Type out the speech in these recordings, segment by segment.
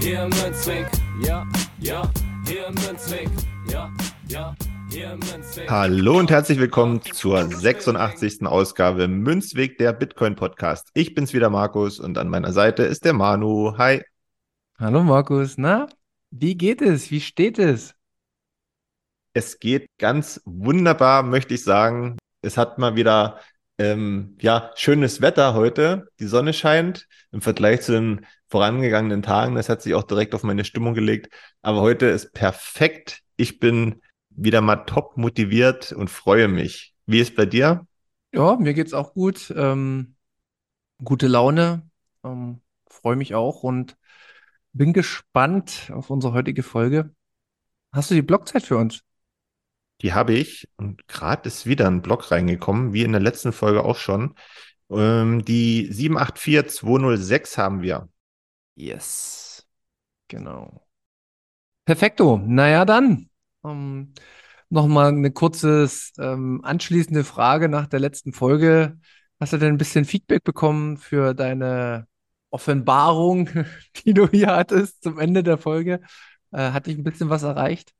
Hier im Münzweg, ja, ja, hier im Münzweg, ja, ja. Hallo und herzlich willkommen zur 86. Ausgabe Münzweg der Bitcoin Podcast. Ich bin's wieder Markus und an meiner Seite ist der Manu. Hi. Hallo Markus, na, wie geht es? Wie steht es? Es geht ganz wunderbar, möchte ich sagen. Es hat mal wieder ähm, ja schönes Wetter heute. Die Sonne scheint im Vergleich zu den vorangegangenen Tagen. Das hat sich auch direkt auf meine Stimmung gelegt. Aber heute ist perfekt. Ich bin wieder mal top motiviert und freue mich. Wie ist bei dir? Ja, mir geht's auch gut. Ähm, gute Laune. Ähm, freue mich auch und bin gespannt auf unsere heutige Folge. Hast du die Blockzeit für uns? Die habe ich und gerade ist wieder ein Blog reingekommen, wie in der letzten Folge auch schon. Ähm, die 784206 haben wir. Yes. Genau. Perfekto. Naja, dann. Ähm, Nochmal eine kurze ähm, anschließende Frage nach der letzten Folge. Hast du denn ein bisschen Feedback bekommen für deine Offenbarung, die du hier hattest zum Ende der Folge? Äh, hat dich ein bisschen was erreicht?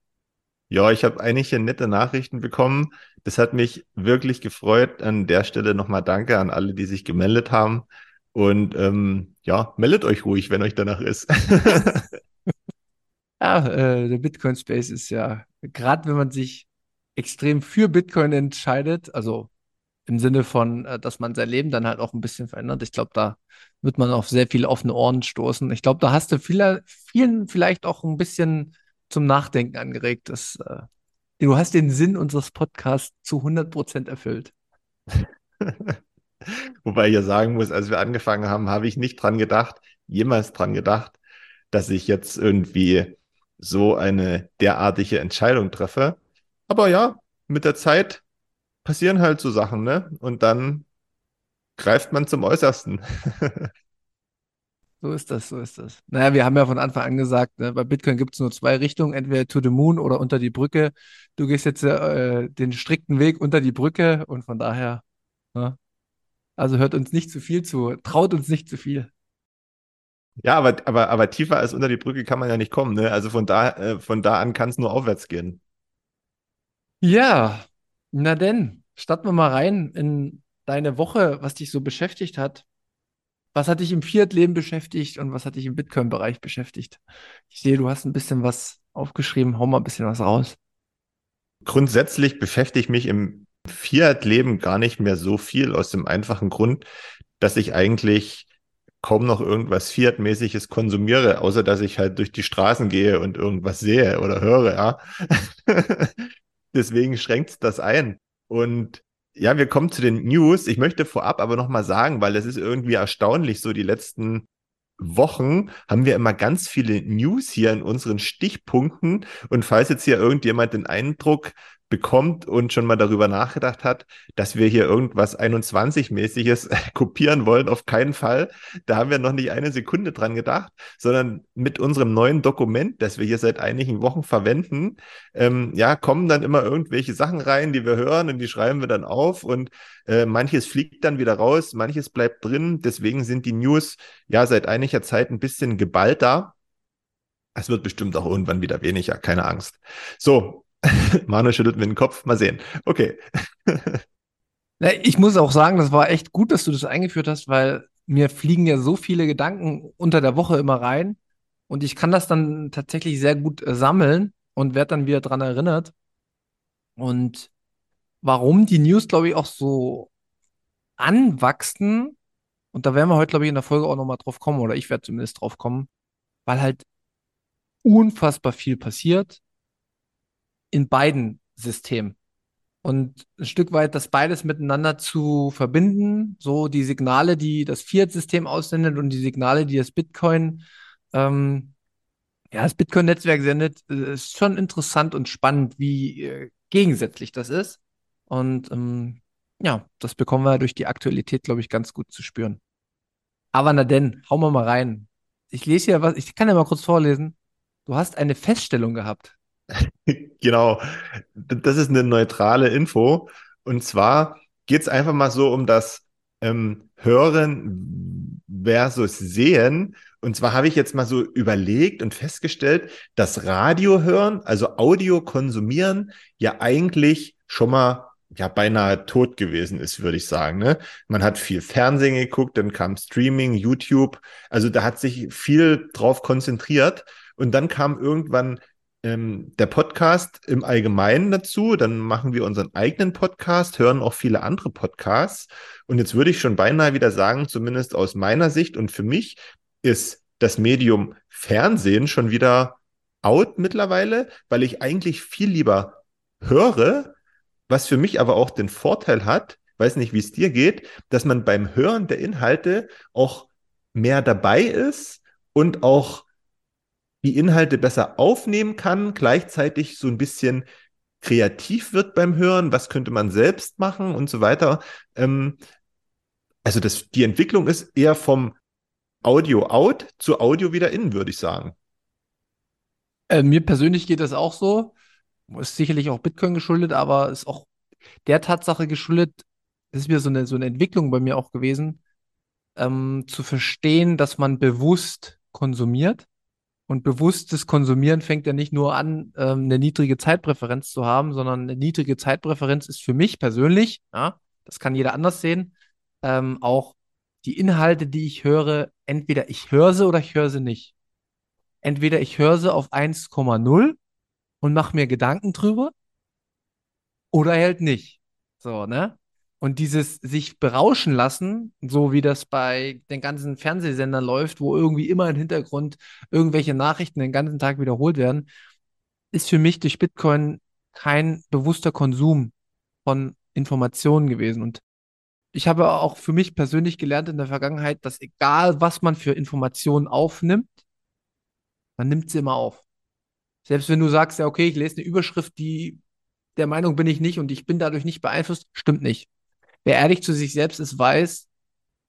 Ja, ich habe einige nette Nachrichten bekommen. Das hat mich wirklich gefreut. An der Stelle nochmal Danke an alle, die sich gemeldet haben. Und ähm, ja, meldet euch ruhig, wenn euch danach ist. ja, äh, der Bitcoin Space ist ja, gerade wenn man sich extrem für Bitcoin entscheidet, also im Sinne von, äh, dass man sein Leben dann halt auch ein bisschen verändert. Ich glaube, da wird man auf sehr viele offene Ohren stoßen. Ich glaube, da hast du viele, vielen vielleicht auch ein bisschen zum Nachdenken angeregt. Das, äh, du hast den Sinn unseres Podcasts zu 100 Prozent erfüllt. Wobei ich ja sagen muss, als wir angefangen haben, habe ich nicht dran gedacht, jemals dran gedacht, dass ich jetzt irgendwie so eine derartige Entscheidung treffe. Aber ja, mit der Zeit passieren halt so Sachen, ne? Und dann greift man zum Äußersten. So ist das, so ist das. Naja, wir haben ja von Anfang an gesagt, ne, bei Bitcoin gibt es nur zwei Richtungen, entweder to the moon oder unter die Brücke. Du gehst jetzt äh, den strikten Weg unter die Brücke und von daher, ne, also hört uns nicht zu viel zu, traut uns nicht zu viel. Ja, aber, aber, aber tiefer als unter die Brücke kann man ja nicht kommen, ne? Also von da, äh, von da an kann es nur aufwärts gehen. Ja, na denn, starten wir mal rein in deine Woche, was dich so beschäftigt hat. Was hat dich im Fiat-Leben beschäftigt und was hat dich im Bitcoin-Bereich beschäftigt? Ich sehe, du hast ein bisschen was aufgeschrieben. Hau mal ein bisschen was raus. Grundsätzlich beschäftige ich mich im Fiat-Leben gar nicht mehr so viel aus dem einfachen Grund, dass ich eigentlich kaum noch irgendwas Fiat-mäßiges konsumiere, außer dass ich halt durch die Straßen gehe und irgendwas sehe oder höre, ja. Deswegen schränkt das ein. Und ja, wir kommen zu den News. Ich möchte vorab aber nochmal sagen, weil es ist irgendwie erstaunlich, so die letzten Wochen haben wir immer ganz viele News hier in unseren Stichpunkten. Und falls jetzt hier irgendjemand den Eindruck bekommt und schon mal darüber nachgedacht hat, dass wir hier irgendwas 21-mäßiges kopieren wollen, auf keinen Fall. Da haben wir noch nicht eine Sekunde dran gedacht, sondern mit unserem neuen Dokument, das wir hier seit einigen Wochen verwenden, ähm, ja, kommen dann immer irgendwelche Sachen rein, die wir hören und die schreiben wir dann auf und äh, manches fliegt dann wieder raus, manches bleibt drin. Deswegen sind die News ja seit einiger Zeit ein bisschen geballter. Es wird bestimmt auch irgendwann wieder weniger, keine Angst. So, Manu schüttelt mir den Kopf. Mal sehen. Okay. ich muss auch sagen, das war echt gut, dass du das eingeführt hast, weil mir fliegen ja so viele Gedanken unter der Woche immer rein und ich kann das dann tatsächlich sehr gut äh, sammeln und werde dann wieder dran erinnert. Und warum die News, glaube ich, auch so anwachsen, und da werden wir heute, glaube ich, in der Folge auch nochmal drauf kommen, oder ich werde zumindest drauf kommen, weil halt unfassbar viel passiert in beiden Systemen. und ein Stück weit das beides miteinander zu verbinden, so die Signale, die das Fiat-System aussendet und die Signale, die das Bitcoin, ähm, ja, das Bitcoin-Netzwerk sendet, äh, ist schon interessant und spannend, wie äh, gegensätzlich das ist. Und ähm, ja, das bekommen wir durch die Aktualität, glaube ich, ganz gut zu spüren. Aber na denn, hauen wir mal rein. Ich lese hier was, ich kann ja mal kurz vorlesen. Du hast eine Feststellung gehabt. Genau. Das ist eine neutrale Info. Und zwar geht es einfach mal so um das ähm, Hören versus Sehen. Und zwar habe ich jetzt mal so überlegt und festgestellt, dass Radio hören, also Audio konsumieren, ja eigentlich schon mal ja beinahe tot gewesen ist, würde ich sagen. Ne? Man hat viel Fernsehen geguckt, dann kam Streaming, YouTube. Also da hat sich viel drauf konzentriert. Und dann kam irgendwann ähm, der Podcast im Allgemeinen dazu. Dann machen wir unseren eigenen Podcast, hören auch viele andere Podcasts. Und jetzt würde ich schon beinahe wieder sagen, zumindest aus meiner Sicht und für mich ist das Medium Fernsehen schon wieder out mittlerweile, weil ich eigentlich viel lieber höre, was für mich aber auch den Vorteil hat, weiß nicht, wie es dir geht, dass man beim Hören der Inhalte auch mehr dabei ist und auch die Inhalte besser aufnehmen kann, gleichzeitig so ein bisschen kreativ wird beim Hören, was könnte man selbst machen und so weiter. Ähm, also das, die Entwicklung ist eher vom Audio out zu Audio wieder in, würde ich sagen. Äh, mir persönlich geht das auch so. Ist sicherlich auch Bitcoin geschuldet, aber ist auch der Tatsache geschuldet, ist wieder so eine, so eine Entwicklung bei mir auch gewesen, ähm, zu verstehen, dass man bewusst konsumiert und bewusstes Konsumieren fängt ja nicht nur an, ähm, eine niedrige Zeitpräferenz zu haben, sondern eine niedrige Zeitpräferenz ist für mich persönlich, ja, das kann jeder anders sehen, ähm, auch die Inhalte, die ich höre, entweder ich höre sie oder ich höre sie nicht. Entweder ich höre sie auf 1,0 und mache mir Gedanken drüber oder halt nicht. So, ne? Und dieses sich berauschen lassen, so wie das bei den ganzen Fernsehsendern läuft, wo irgendwie immer im Hintergrund irgendwelche Nachrichten den ganzen Tag wiederholt werden, ist für mich durch Bitcoin kein bewusster Konsum von Informationen gewesen. Und ich habe auch für mich persönlich gelernt in der Vergangenheit, dass egal was man für Informationen aufnimmt, man nimmt sie immer auf. Selbst wenn du sagst, ja, okay, ich lese eine Überschrift, die der Meinung bin ich nicht und ich bin dadurch nicht beeinflusst, stimmt nicht wer ehrlich zu sich selbst ist, weiß,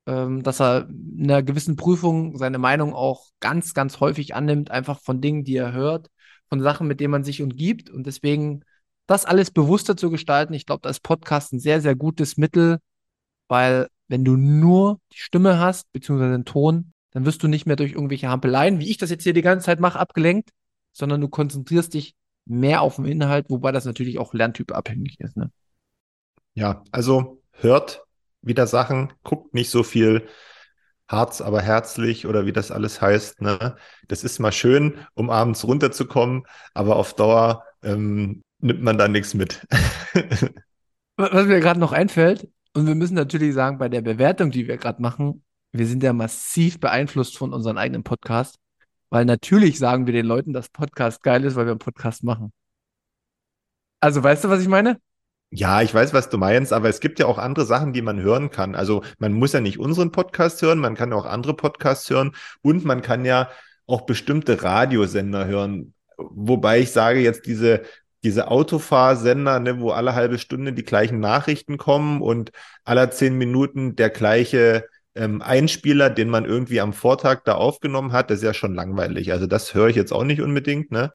ähm, dass er in einer gewissen Prüfung seine Meinung auch ganz, ganz häufig annimmt, einfach von Dingen, die er hört, von Sachen, mit denen man sich umgibt. Und deswegen das alles bewusster zu gestalten, ich glaube, da ist Podcast ein sehr, sehr gutes Mittel, weil wenn du nur die Stimme hast, beziehungsweise den Ton, dann wirst du nicht mehr durch irgendwelche Hampeleien, wie ich das jetzt hier die ganze Zeit mache, abgelenkt, sondern du konzentrierst dich mehr auf den Inhalt, wobei das natürlich auch lerntypabhängig ist. Ne? Ja, also hört wieder Sachen, guckt nicht so viel Harz, aber herzlich oder wie das alles heißt. Ne? Das ist mal schön, um abends runterzukommen, aber auf Dauer ähm, nimmt man da nichts mit. Was mir gerade noch einfällt, und wir müssen natürlich sagen, bei der Bewertung, die wir gerade machen, wir sind ja massiv beeinflusst von unserem eigenen Podcast, weil natürlich sagen wir den Leuten, dass Podcast geil ist, weil wir einen Podcast machen. Also weißt du, was ich meine? Ja, ich weiß, was du meinst, aber es gibt ja auch andere Sachen, die man hören kann. Also man muss ja nicht unseren Podcast hören, man kann auch andere Podcasts hören und man kann ja auch bestimmte Radiosender hören. Wobei ich sage jetzt diese, diese Autofahrsender, ne, wo alle halbe Stunde die gleichen Nachrichten kommen und aller zehn Minuten der gleiche ähm, Einspieler, den man irgendwie am Vortag da aufgenommen hat, das ist ja schon langweilig. Also das höre ich jetzt auch nicht unbedingt, ne?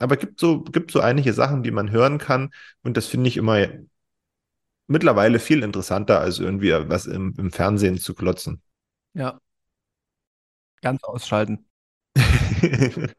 Aber gibt so, gibt so einige Sachen, die man hören kann. Und das finde ich immer mittlerweile viel interessanter, als irgendwie was im, im Fernsehen zu klotzen. Ja. Ganz ausschalten.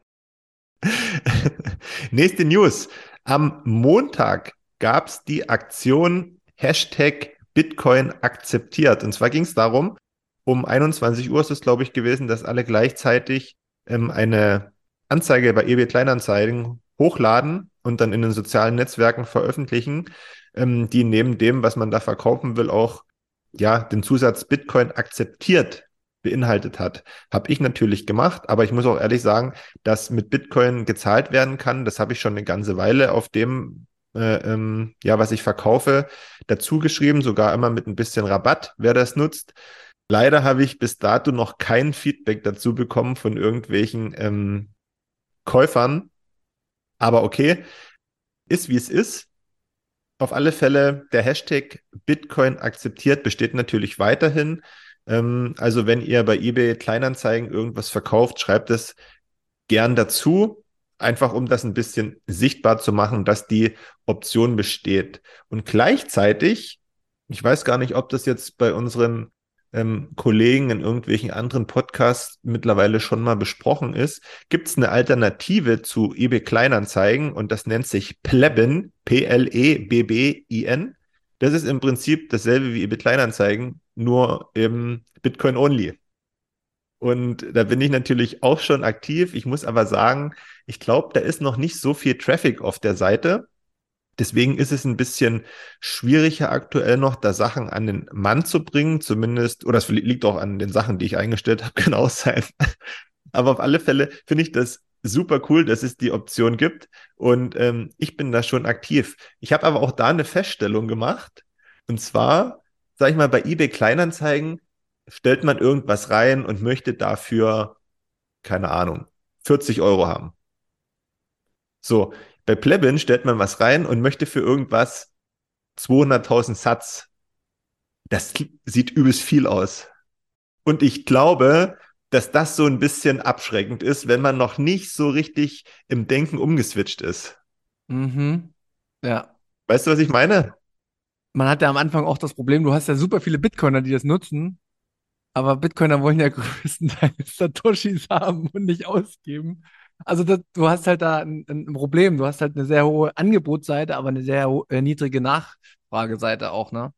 Nächste News. Am Montag gab es die Aktion Hashtag Bitcoin akzeptiert. Und zwar ging es darum, um 21 Uhr ist es, glaube ich, gewesen, dass alle gleichzeitig ähm, eine Anzeige bei eBay Kleinanzeigen hochladen und dann in den sozialen Netzwerken veröffentlichen, ähm, die neben dem, was man da verkaufen will, auch ja den Zusatz Bitcoin akzeptiert beinhaltet hat. Habe ich natürlich gemacht, aber ich muss auch ehrlich sagen, dass mit Bitcoin gezahlt werden kann, das habe ich schon eine ganze Weile auf dem äh, ähm, ja, was ich verkaufe, dazu geschrieben, sogar immer mit ein bisschen Rabatt, wer das nutzt. Leider habe ich bis dato noch kein Feedback dazu bekommen von irgendwelchen ähm, Käufern. Aber okay, ist wie es ist. Auf alle Fälle, der Hashtag Bitcoin akzeptiert besteht natürlich weiterhin. Ähm, also wenn ihr bei eBay Kleinanzeigen irgendwas verkauft, schreibt es gern dazu, einfach um das ein bisschen sichtbar zu machen, dass die Option besteht. Und gleichzeitig, ich weiß gar nicht, ob das jetzt bei unseren ähm, Kollegen in irgendwelchen anderen Podcasts mittlerweile schon mal besprochen ist, gibt es eine Alternative zu eBay Kleinanzeigen und das nennt sich Plebin, P-L-E-B-B-I-N. Das ist im Prinzip dasselbe wie eBay Kleinanzeigen, nur eben Bitcoin only. Und da bin ich natürlich auch schon aktiv. Ich muss aber sagen, ich glaube, da ist noch nicht so viel Traffic auf der Seite. Deswegen ist es ein bisschen schwieriger aktuell noch, da Sachen an den Mann zu bringen, zumindest, oder es liegt auch an den Sachen, die ich eingestellt habe, auch sein. Aber auf alle Fälle finde ich das super cool, dass es die Option gibt und ähm, ich bin da schon aktiv. Ich habe aber auch da eine Feststellung gemacht und zwar, sage ich mal, bei eBay Kleinanzeigen stellt man irgendwas rein und möchte dafür, keine Ahnung, 40 Euro haben. So, bei Plebin stellt man was rein und möchte für irgendwas 200.000 Satz. Das sieht übelst viel aus. Und ich glaube, dass das so ein bisschen abschreckend ist, wenn man noch nicht so richtig im Denken umgeswitcht ist. Mhm. Ja. Weißt du, was ich meine? Man hat ja am Anfang auch das Problem, du hast ja super viele Bitcoiner, die das nutzen, aber Bitcoiner wollen ja größtenteils Satoshis haben und nicht ausgeben. Also das, du hast halt da ein, ein, Problem. Du hast halt eine sehr hohe Angebotsseite, aber eine sehr äh, niedrige Nachfrageseite auch, ne?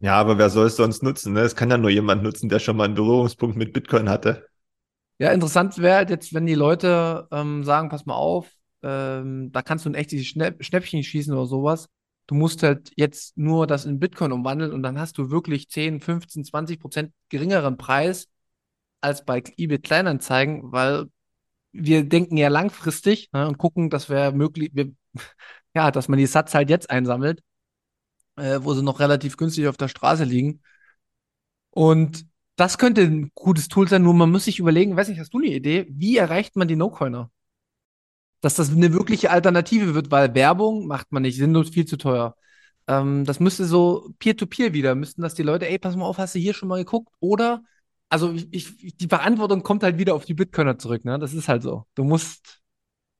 Ja, aber wer soll es sonst nutzen? Ne? Es kann ja nur jemand nutzen, der schon mal einen Berührungspunkt mit Bitcoin hatte. Ja, interessant wäre halt jetzt, wenn die Leute ähm, sagen, pass mal auf, ähm, da kannst du ein echtes Schnäpp Schnäppchen schießen oder sowas. Du musst halt jetzt nur das in Bitcoin umwandeln und dann hast du wirklich 10, 15, 20 Prozent geringeren Preis als bei eBay Kleinanzeigen, weil wir denken ja langfristig ne, und gucken, dass wir möglich, wir, ja, dass man die Satz halt jetzt einsammelt, äh, wo sie noch relativ günstig auf der Straße liegen. Und das könnte ein gutes Tool sein, nur man muss sich überlegen, weiß nicht, hast du eine Idee, wie erreicht man die No-Coiner? Dass das eine wirkliche Alternative wird, weil Werbung macht man nicht, sinnlos viel zu teuer. Ähm, das müsste so Peer-to-Peer -peer wieder, müssten das die Leute, ey, pass mal auf, hast du hier schon mal geguckt? Oder also ich, ich, die Verantwortung kommt halt wieder auf die Bitcoiner zurück, ne? Das ist halt so. Du musst,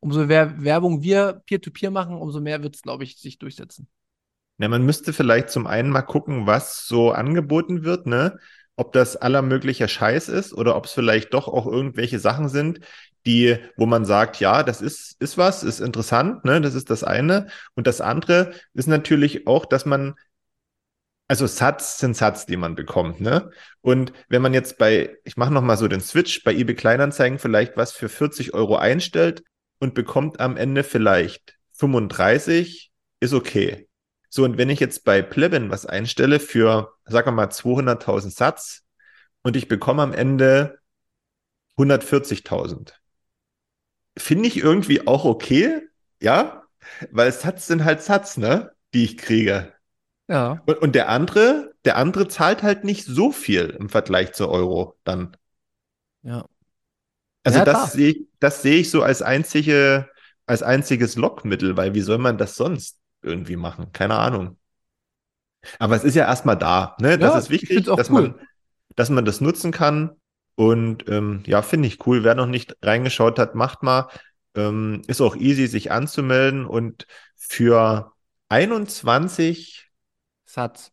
umso mehr Werbung wir Peer-to-Peer -Peer machen, umso mehr wird es, glaube ich, sich durchsetzen. Ja, man müsste vielleicht zum einen mal gucken, was so angeboten wird, ne? Ob das aller möglicher Scheiß ist oder ob es vielleicht doch auch irgendwelche Sachen sind, die, wo man sagt, ja, das ist, ist was, ist interessant, ne? Das ist das eine. Und das andere ist natürlich auch, dass man also Satz sind Satz, die man bekommt, ne? Und wenn man jetzt bei, ich mache nochmal so den Switch, bei eBay Kleinanzeigen vielleicht was für 40 Euro einstellt und bekommt am Ende vielleicht 35, ist okay. So, und wenn ich jetzt bei Plebin was einstelle für, sagen wir mal, 200.000 Satz und ich bekomme am Ende 140.000, finde ich irgendwie auch okay, ja? Weil Satz sind halt Satz, ne? Die ich kriege. Ja. Und, und der andere, der andere zahlt halt nicht so viel im Vergleich zur Euro dann. Ja. Also Ja, das sehe ich, das sehe ich so als einzige, als einziges Lockmittel, weil wie soll man das sonst irgendwie machen? Keine Ahnung. Aber es ist ja erstmal da, ne? Das Ja, ist ich wichtig, dass cool. man, dass man das nutzen kann. Und ähm, ja, finde ich cool. Wer noch nicht reingeschaut hat, macht mal. Ähm, ist auch easy, sich anzumelden. Und für 21 Satz.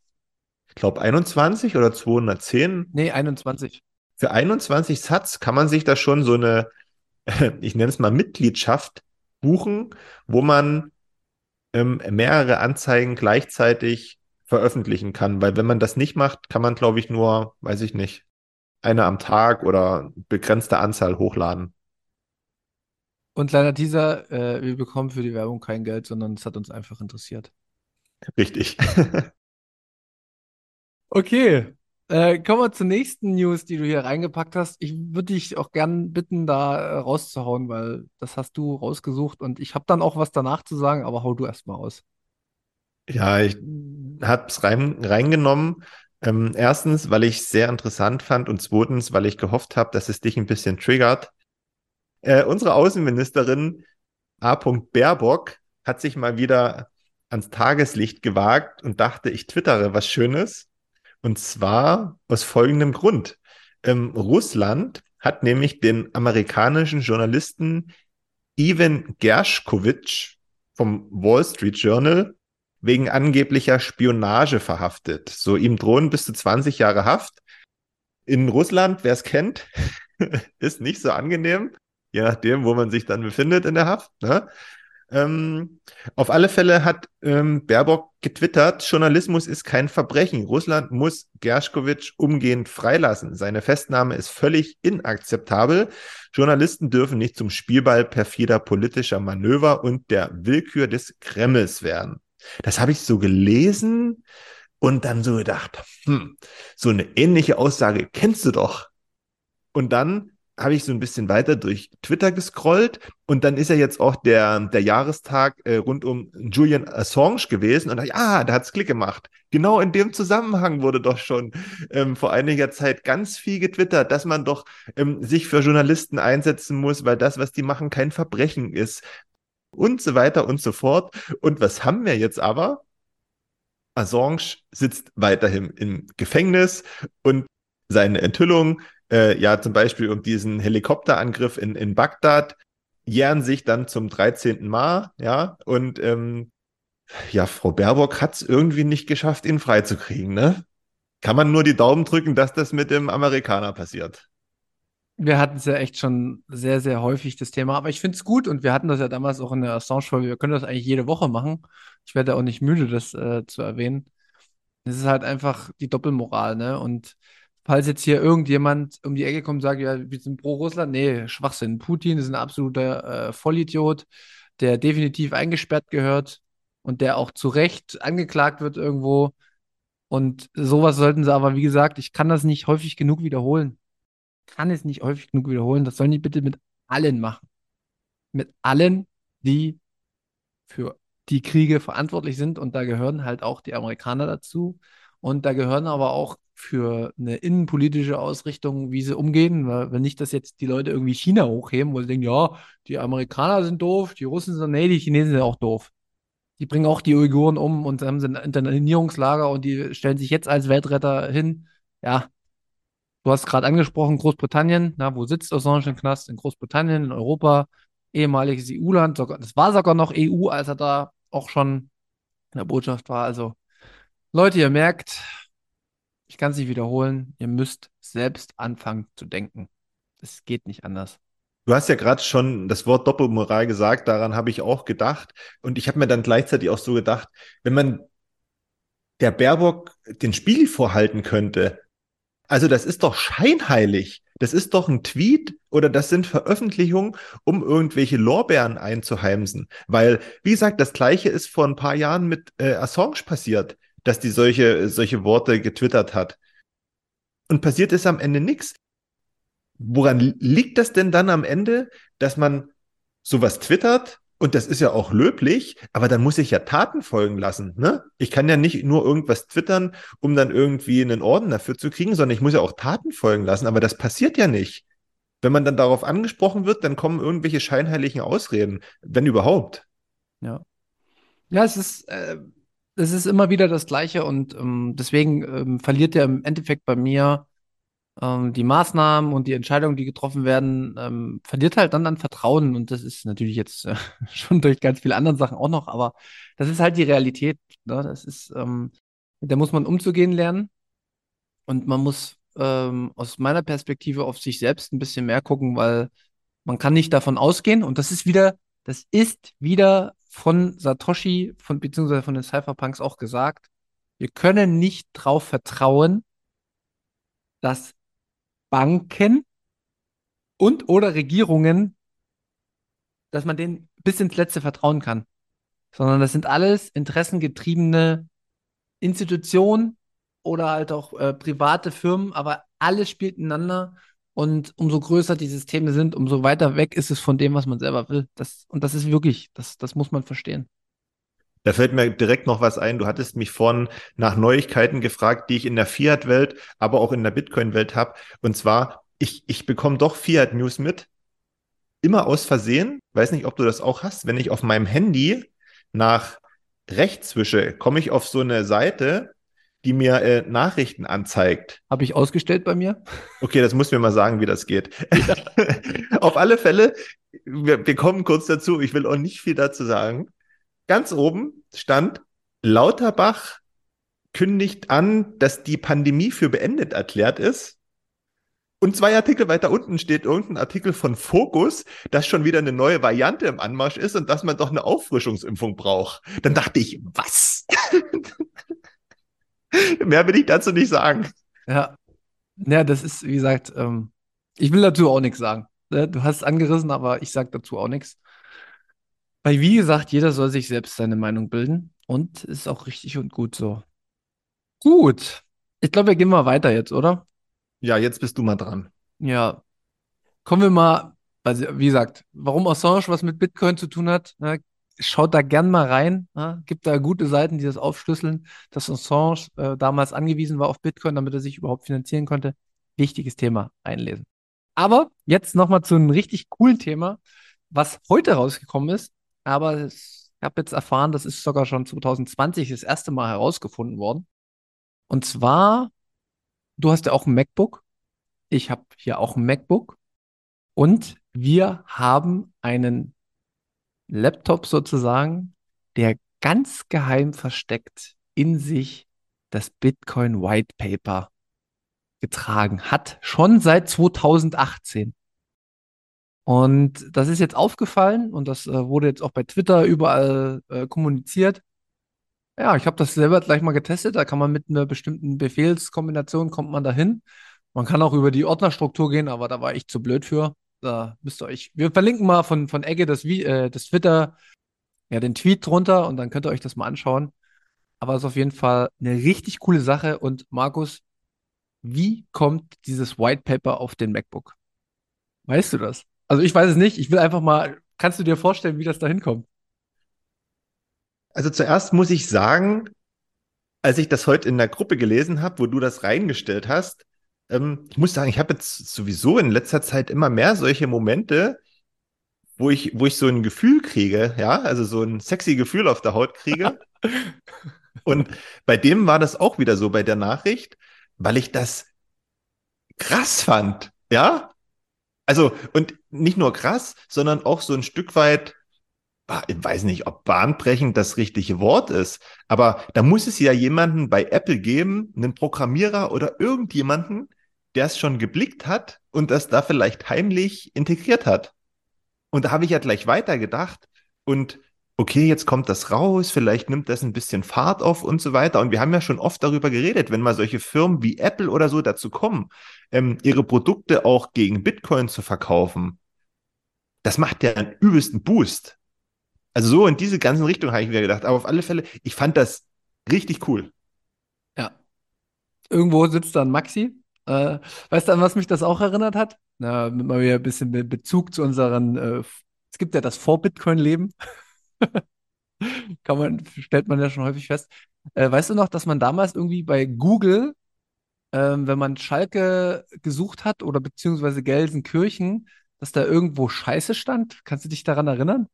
ich glaube 21 oder 210. Nee, 21. Für 21 Satz kann man sich da schon so eine, ich nenne es mal Mitgliedschaft buchen, wo man ähm, mehrere Anzeigen gleichzeitig veröffentlichen kann. Weil wenn man das nicht macht, kann man, glaube ich, nur, weiß ich nicht, eine am Tag oder begrenzte Anzahl hochladen. Und kleiner Teaser, äh, wir bekommen für die Werbung kein Geld, sondern es hat uns einfach interessiert. Richtig. Okay. Äh, kommen wir zur nächsten News, die du hier reingepackt hast. Ich würde dich auch gern bitten, da äh, rauszuhauen, weil das hast du rausgesucht und ich habe dann auch was danach zu sagen, aber hau du erst mal aus. Ja, ich habe es rein, reingenommen. Ähm, erstens, weil ich es sehr interessant fand und zweitens, weil ich gehofft habe, dass es dich ein bisschen triggert. Äh, unsere Außenministerin A. Baerbock hat sich mal wieder ans Tageslicht gewagt und dachte, ich twittere was Schönes. Und zwar aus folgendem Grund. Ähm, Russland hat nämlich den amerikanischen Journalisten Ivan Gershkovich vom Wall Street Journal wegen angeblicher Spionage verhaftet. So ihm drohen bis zu 20 Jahre Haft. In Russland, wer es kennt, ist nicht so angenehm, je nachdem, wo man sich dann befindet in der Haft. Ne? Ähm, auf alle Fälle hat ähm, Baerbock getwittert, Journalismus ist kein Verbrechen. Russland muss Gershkovich umgehend freilassen. Seine Festnahme ist völlig inakzeptabel. Journalisten dürfen nicht zum Spielball perfider politischer Manöver und der Willkür des Kremls werden. Das habe ich so gelesen und dann so gedacht, hm, so eine ähnliche Aussage kennst du doch. Und dann habe ich so ein bisschen weiter durch Twitter gescrollt und dann ist ja jetzt auch der, der Jahrestag äh, rund um Julian Assange gewesen und da, ja, da hat's Klick gemacht. Genau in dem Zusammenhang wurde doch schon ähm, vor einiger Zeit ganz viel getwittert, dass man doch ähm, sich für Journalisten einsetzen muss, weil das, was die machen, kein Verbrechen ist und so weiter und so fort. Und was haben wir jetzt aber? Assange sitzt weiterhin im Gefängnis und seine Enthüllung äh, ja zum Beispiel um diesen Helikopterangriff in, in Bagdad, jähren sich dann zum 13. Mal, ja, und ähm, ja, Frau Baerbock hat es irgendwie nicht geschafft, ihn freizukriegen, ne? Kann man nur die Daumen drücken, dass das mit dem Amerikaner passiert. Wir hatten es ja echt schon sehr, sehr häufig, das Thema. Aber ich finde es gut und wir hatten das ja damals auch in der Assange-Folge. Wir können das eigentlich jede Woche machen. Ich werde auch nicht müde, das äh, zu erwähnen. Es ist halt einfach die Doppelmoral, ne? Und falls jetzt hier irgendjemand um die Ecke kommt und sagt, ja, wir sind pro Russland, nee, Schwachsinn. Putin ist ein absoluter äh, Vollidiot, der definitiv eingesperrt gehört und der auch zu Recht angeklagt wird irgendwo. Und sowas sollten sie aber, wie gesagt, ich kann das nicht häufig genug wiederholen. Kann es nicht häufig genug wiederholen. Das sollen die bitte mit allen machen. Mit allen, die für die Kriege verantwortlich sind. Und da gehören halt auch die Amerikaner dazu. Und da gehören aber auch für eine innenpolitische Ausrichtung, wie sie umgehen. Weil wenn nicht, dass jetzt die Leute irgendwie China hochheben, wo sie denken, ja, die Amerikaner sind doof, die Russen sind, nee, die Chinesen sind auch doof. Die bringen auch die Uiguren um und haben sie ein Internierungslager und die stellen sich jetzt als Weltretter hin. Ja, du hast gerade angesprochen, Großbritannien, na, wo sitzt Assange im Knast? In Großbritannien, in Europa, ehemaliges EU-Land, das war sogar noch EU, als er da auch schon in der Botschaft war. Also, Leute, ihr merkt, ich kann es nicht wiederholen, ihr müsst selbst anfangen zu denken. Es geht nicht anders. Du hast ja gerade schon das Wort Doppelmoral gesagt, daran habe ich auch gedacht. Und ich habe mir dann gleichzeitig auch so gedacht, wenn man der Baerbock den Spiegel vorhalten könnte, also das ist doch scheinheilig. Das ist doch ein Tweet oder das sind Veröffentlichungen, um irgendwelche Lorbeeren einzuheimsen. Weil, wie gesagt, das gleiche ist vor ein paar Jahren mit äh, Assange passiert dass die solche, solche Worte getwittert hat. Und passiert ist am Ende nichts. Woran liegt das denn dann am Ende, dass man sowas twittert? Und das ist ja auch löblich, aber dann muss ich ja Taten folgen lassen. Ne? Ich kann ja nicht nur irgendwas twittern, um dann irgendwie einen Orden dafür zu kriegen, sondern ich muss ja auch Taten folgen lassen. Aber das passiert ja nicht. Wenn man dann darauf angesprochen wird, dann kommen irgendwelche scheinheiligen Ausreden, wenn überhaupt. Ja. Ja, es ist, äh, es ist immer wieder das Gleiche und ähm, deswegen ähm, verliert er im Endeffekt bei mir ähm, die Maßnahmen und die Entscheidungen, die getroffen werden, ähm, verliert halt dann an Vertrauen und das ist natürlich jetzt äh, schon durch ganz viele andere Sachen auch noch, aber das ist halt die Realität. Ne? Das ist, ähm, da muss man umzugehen lernen und man muss ähm, aus meiner Perspektive auf sich selbst ein bisschen mehr gucken, weil man kann nicht davon ausgehen und das ist wieder, das ist wieder von Satoshi, von, beziehungsweise von den Cypherpunks auch gesagt, wir können nicht darauf vertrauen, dass Banken und oder Regierungen, dass man denen bis ins Letzte vertrauen kann. Sondern das sind alles interessengetriebene Institutionen, oder halt auch äh, private Firmen, aber alles spielt ineinander. Und umso größer die Systeme sind, umso weiter weg ist es von dem, was man selber will. Das, und das ist wirklich, das, das muss man verstehen. Da fällt mir direkt noch was ein. Du hattest mich vorhin nach Neuigkeiten gefragt, die ich in der Fiat-Welt, aber auch in der Bitcoin-Welt habe. Und zwar, ich, ich bekomme doch Fiat-News mit. Immer aus Versehen. Weiß nicht, ob du das auch hast. Wenn ich auf meinem Handy nach rechts wische, komme ich auf so eine Seite, die mir äh, Nachrichten anzeigt. Habe ich ausgestellt bei mir? Okay, das muss mir mal sagen, wie das geht. Ja. auf alle Fälle, wir, wir kommen kurz dazu. Ich will auch nicht viel dazu sagen. Ganz oben stand, Lauterbach kündigt an, dass die Pandemie für beendet erklärt ist. Und zwei Artikel weiter unten steht irgendein Artikel von Focus, dass schon wieder eine neue Variante im Anmarsch ist und dass man doch eine Auffrischungsimpfung braucht. Dann dachte ich, was? Mehr will ich dazu nicht sagen. Ja. Ja, das ist, wie gesagt, ähm, ich will dazu auch nichts sagen. Ne? Du hast es angerissen, aber ich sage dazu auch nichts. Weil, wie gesagt, jeder soll sich selbst seine Meinung bilden und ist auch richtig und gut so. Gut. Ich glaube, wir gehen mal weiter jetzt, oder? Ja, jetzt bist du mal dran. Ja. Kommen wir mal, also wie gesagt, warum Assange was mit Bitcoin zu tun hat, ne? Schaut da gern mal rein. Ne? Gibt da gute Seiten, die das aufschlüsseln, dass Assange äh, damals angewiesen war auf Bitcoin, damit er sich überhaupt finanzieren konnte. Wichtiges Thema, einlesen. Aber jetzt nochmal zu einem richtig coolen Thema, was heute rausgekommen ist. Aber ich habe jetzt erfahren, das ist sogar schon 2020 das erste Mal herausgefunden worden. Und zwar, du hast ja auch ein MacBook. Ich habe hier auch ein MacBook. Und wir haben einen Laptop sozusagen, der ganz geheim versteckt in sich das Bitcoin White Paper getragen hat, schon seit 2018. Und das ist jetzt aufgefallen und das äh, wurde jetzt auch bei Twitter überall äh, kommuniziert. Ja, ich habe das selber gleich mal getestet. Da kann man mit einer bestimmten Befehlskombination kommt man dahin. Man kann auch über die Ordnerstruktur gehen, aber da war ich zu blöd für. Da müsst ihr euch. Wir verlinken mal von, von Egge das, äh, das Twitter, ja, den Tweet drunter und dann könnt ihr euch das mal anschauen. Aber es ist auf jeden Fall eine richtig coole Sache. Und Markus, wie kommt dieses White Paper auf den MacBook? Weißt du das? Also ich weiß es nicht. Ich will einfach mal, kannst du dir vorstellen, wie das da hinkommt? Also zuerst muss ich sagen, als ich das heute in der Gruppe gelesen habe, wo du das reingestellt hast, ähm, ich muss sagen, ich habe jetzt sowieso in letzter Zeit immer mehr solche Momente, wo ich, wo ich so ein Gefühl kriege, ja, also so ein sexy Gefühl auf der Haut kriege. Und bei dem war das auch wieder so bei der Nachricht, weil ich das krass fand, ja. Also, und nicht nur krass, sondern auch so ein Stück weit ich weiß nicht, ob bahnbrechend das richtige Wort ist, aber da muss es ja jemanden bei Apple geben, einen Programmierer oder irgendjemanden, der es schon geblickt hat und das da vielleicht heimlich integriert hat. Und da habe ich ja gleich weitergedacht und okay, jetzt kommt das raus, vielleicht nimmt das ein bisschen Fahrt auf und so weiter. Und wir haben ja schon oft darüber geredet, wenn mal solche Firmen wie Apple oder so dazu kommen, ähm, ihre Produkte auch gegen Bitcoin zu verkaufen. Das macht ja einen übelsten Boost. Also so in diese ganzen Richtungen habe ich mir gedacht. Aber auf alle Fälle, ich fand das richtig cool. Ja. Irgendwo sitzt dann Maxi. Äh, weißt du, an was mich das auch erinnert hat? Na, mal wieder ein bisschen Bezug zu unseren, äh, es gibt ja das Vor-Bitcoin-Leben. Kann man, stellt man ja schon häufig fest. Äh, weißt du noch, dass man damals irgendwie bei Google, ähm, wenn man Schalke gesucht hat oder beziehungsweise Gelsenkirchen, dass da irgendwo Scheiße stand? Kannst du dich daran erinnern?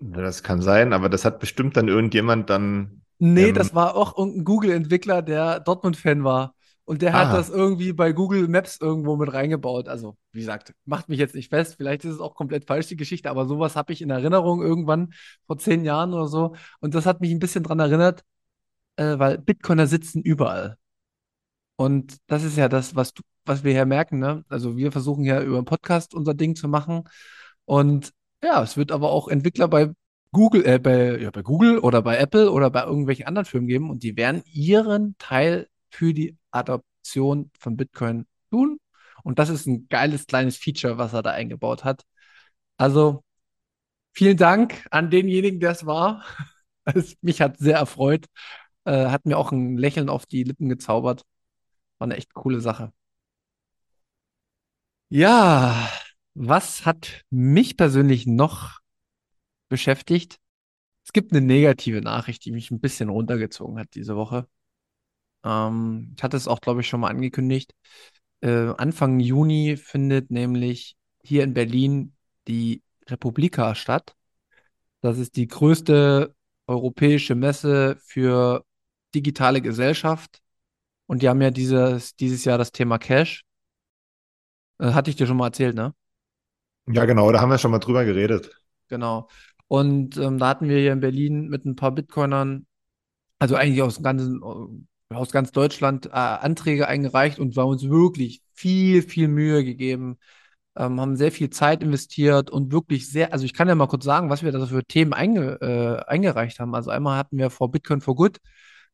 Ja, das kann sein, aber das hat bestimmt dann irgendjemand dann. Nee, ähm, das war auch irgendein Google-Entwickler, der Dortmund-Fan war. Und der hat ah. das irgendwie bei Google Maps irgendwo mit reingebaut. Also, wie gesagt, macht mich jetzt nicht fest. Vielleicht ist es auch komplett falsch, die Geschichte, aber sowas habe ich in Erinnerung irgendwann vor zehn Jahren oder so. Und das hat mich ein bisschen dran erinnert, äh, weil Bitcoiner sitzen überall. Und das ist ja das, was, du, was wir hier merken. Ne? Also, wir versuchen ja über einen Podcast unser Ding zu machen. Und ja, es wird aber auch Entwickler bei Google, äh, bei, ja, bei Google oder bei Apple oder bei irgendwelchen anderen Firmen geben und die werden ihren Teil für die Adoption von Bitcoin tun. Und das ist ein geiles kleines Feature, was er da eingebaut hat. Also vielen Dank an denjenigen, der es war. Es, mich hat sehr erfreut. Äh, hat mir auch ein Lächeln auf die Lippen gezaubert. War eine echt coole Sache. Ja, was hat mich persönlich noch beschäftigt? Es gibt eine negative Nachricht, die mich ein bisschen runtergezogen hat diese Woche. Ähm, ich hatte es auch, glaube ich, schon mal angekündigt. Äh, Anfang Juni findet nämlich hier in Berlin die Republika statt. Das ist die größte europäische Messe für digitale Gesellschaft. Und die haben ja dieses, dieses Jahr das Thema Cash. Äh, hatte ich dir schon mal erzählt, ne? Ja, genau, da haben wir schon mal drüber geredet. Genau. Und ähm, da hatten wir hier in Berlin mit ein paar Bitcoinern, also eigentlich aus ganzen, äh, aus ganz Deutschland, äh, Anträge eingereicht und haben uns wirklich viel, viel Mühe gegeben, ähm, haben sehr viel Zeit investiert und wirklich sehr, also ich kann ja mal kurz sagen, was wir da für Themen einge, äh, eingereicht haben. Also einmal hatten wir vor Bitcoin for Good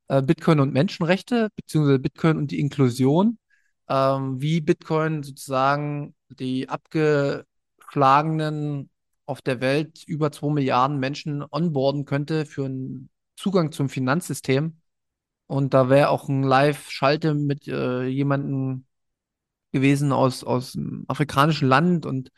äh, Bitcoin und Menschenrechte, beziehungsweise Bitcoin und die Inklusion, ähm, wie Bitcoin sozusagen die abgeschlagenen auf der Welt über zwei Milliarden Menschen onboarden könnte für einen Zugang zum Finanzsystem. Und da wäre auch ein Live-Schalte mit äh, jemandem gewesen aus, aus einem afrikanischen Land und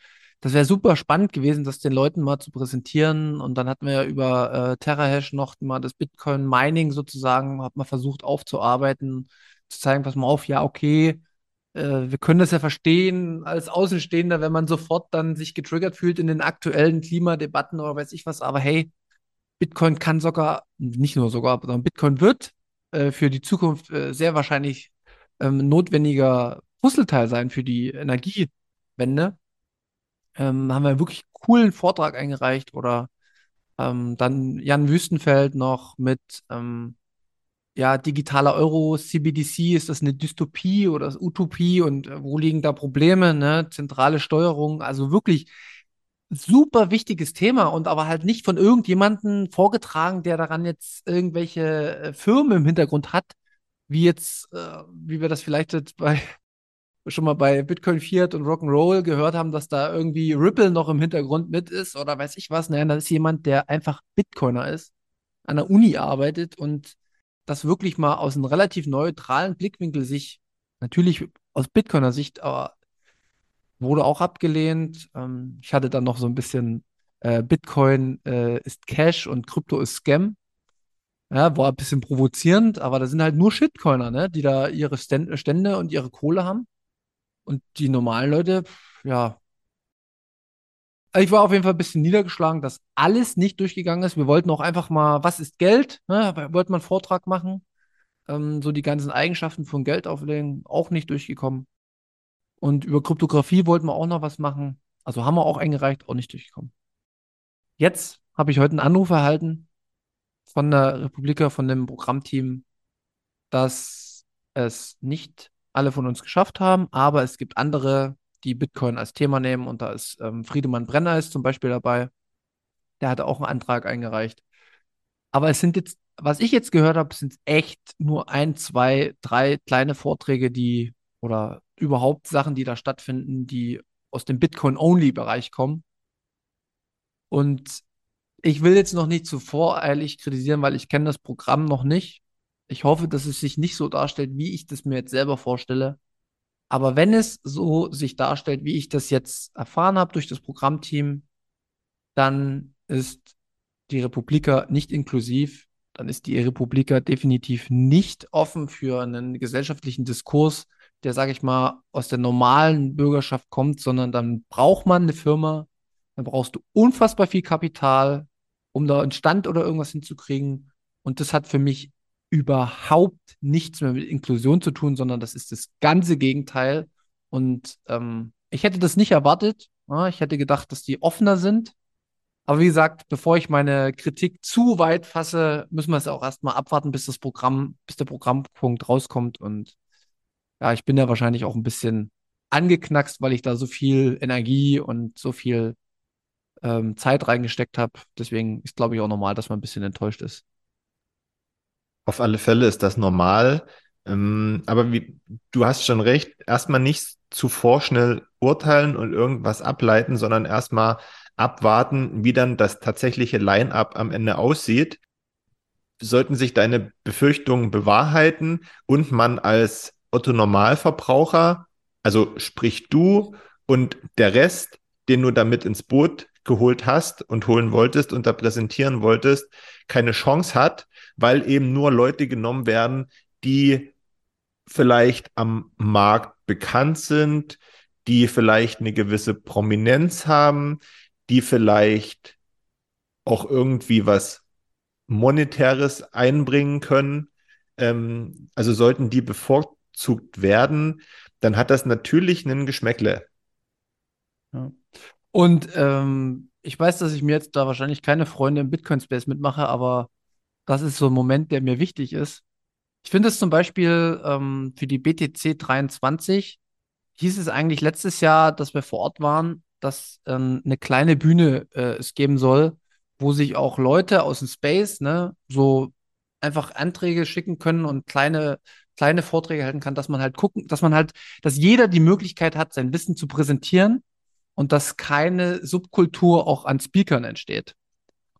das wäre super spannend gewesen, das den Leuten mal zu präsentieren. Und dann hatten wir ja über äh, TerraHash noch mal das Bitcoin-Mining sozusagen, hat man versucht aufzuarbeiten, zu zeigen, pass mal auf, ja, okay, äh, wir können das ja verstehen als Außenstehender, wenn man sofort dann sich getriggert fühlt in den aktuellen Klimadebatten oder weiß ich was. Aber hey, Bitcoin kann sogar, nicht nur sogar, sondern Bitcoin wird äh, für die Zukunft äh, sehr wahrscheinlich ähm, notwendiger Puzzleteil sein für die Energiewende. Ähm, haben wir einen wirklich coolen Vortrag eingereicht oder ähm, dann Jan Wüstenfeld noch mit ähm, ja, digitaler Euro, CBDC, ist das eine Dystopie oder Utopie und äh, wo liegen da Probleme, ne? Zentrale Steuerung, also wirklich super wichtiges Thema und aber halt nicht von irgendjemandem vorgetragen, der daran jetzt irgendwelche äh, Firmen im Hintergrund hat, wie jetzt, äh, wie wir das vielleicht jetzt bei schon mal bei Bitcoin Fiat und Rock'n'Roll gehört haben, dass da irgendwie Ripple noch im Hintergrund mit ist oder weiß ich was. Nein, das ist jemand, der einfach Bitcoiner ist, an der Uni arbeitet und das wirklich mal aus einem relativ neutralen Blickwinkel sich, natürlich aus Bitcoiner Sicht, aber wurde auch abgelehnt. Ähm, ich hatte dann noch so ein bisschen äh, Bitcoin äh, ist Cash und Krypto ist Scam. Ja, war ein bisschen provozierend, aber da sind halt nur Shitcoiner, ne, die da ihre Stände und ihre Kohle haben. Und die normalen Leute, ja. Ich war auf jeden Fall ein bisschen niedergeschlagen, dass alles nicht durchgegangen ist. Wir wollten auch einfach mal, was ist Geld? Ne? Wollten mal einen Vortrag machen. Ähm, so die ganzen Eigenschaften von Geld auflegen, auch nicht durchgekommen. Und über Kryptographie wollten wir auch noch was machen. Also haben wir auch eingereicht, auch nicht durchgekommen. Jetzt habe ich heute einen Anruf erhalten von der Republika, von dem Programmteam, dass es nicht alle von uns geschafft haben, aber es gibt andere, die Bitcoin als Thema nehmen und da ist ähm, Friedemann Brenner ist zum Beispiel dabei. Der hatte auch einen Antrag eingereicht. Aber es sind jetzt, was ich jetzt gehört habe, sind echt nur ein, zwei, drei kleine Vorträge, die oder überhaupt Sachen, die da stattfinden, die aus dem Bitcoin-Only-Bereich kommen. Und ich will jetzt noch nicht zu voreilig kritisieren, weil ich kenne das Programm noch nicht. Ich hoffe, dass es sich nicht so darstellt, wie ich das mir jetzt selber vorstelle. Aber wenn es so sich darstellt, wie ich das jetzt erfahren habe durch das Programmteam, dann ist die Republika nicht inklusiv. Dann ist die Republika definitiv nicht offen für einen gesellschaftlichen Diskurs, der, sage ich mal, aus der normalen Bürgerschaft kommt, sondern dann braucht man eine Firma, dann brauchst du unfassbar viel Kapital, um da einen Stand oder irgendwas hinzukriegen. Und das hat für mich überhaupt nichts mehr mit Inklusion zu tun, sondern das ist das ganze Gegenteil. Und ähm, ich hätte das nicht erwartet. Ja, ich hätte gedacht, dass die offener sind. Aber wie gesagt, bevor ich meine Kritik zu weit fasse, müssen wir es auch erstmal abwarten, bis das Programm, bis der Programmpunkt rauskommt. Und ja, ich bin ja wahrscheinlich auch ein bisschen angeknackst, weil ich da so viel Energie und so viel ähm, Zeit reingesteckt habe. Deswegen ist, glaube ich, auch normal, dass man ein bisschen enttäuscht ist. Auf alle Fälle ist das normal. Ähm, aber wie, du hast schon recht, erstmal nicht zu vorschnell urteilen und irgendwas ableiten, sondern erstmal abwarten, wie dann das tatsächliche Line-up am Ende aussieht. sollten sich deine Befürchtungen bewahrheiten und man als Otto Normalverbraucher, also sprich du und der Rest, den du damit ins Boot geholt hast und holen wolltest und da präsentieren wolltest, keine Chance hat, weil eben nur Leute genommen werden, die vielleicht am Markt bekannt sind, die vielleicht eine gewisse Prominenz haben, die vielleicht auch irgendwie was Monetäres einbringen können. Ähm, also sollten die bevorzugt werden, dann hat das natürlich einen Geschmäckle. Ja. Und ähm, ich weiß, dass ich mir jetzt da wahrscheinlich keine Freunde im Bitcoin-Space mitmache, aber das ist so ein Moment, der mir wichtig ist. Ich finde es zum Beispiel ähm, für die BTC 23 hieß es eigentlich letztes Jahr, dass wir vor Ort waren, dass ähm, eine kleine Bühne äh, es geben soll, wo sich auch Leute aus dem Space, ne, so einfach Anträge schicken können und kleine, kleine Vorträge halten kann, dass man halt gucken, dass man halt, dass jeder die Möglichkeit hat, sein Wissen zu präsentieren und dass keine Subkultur auch an Speakern entsteht.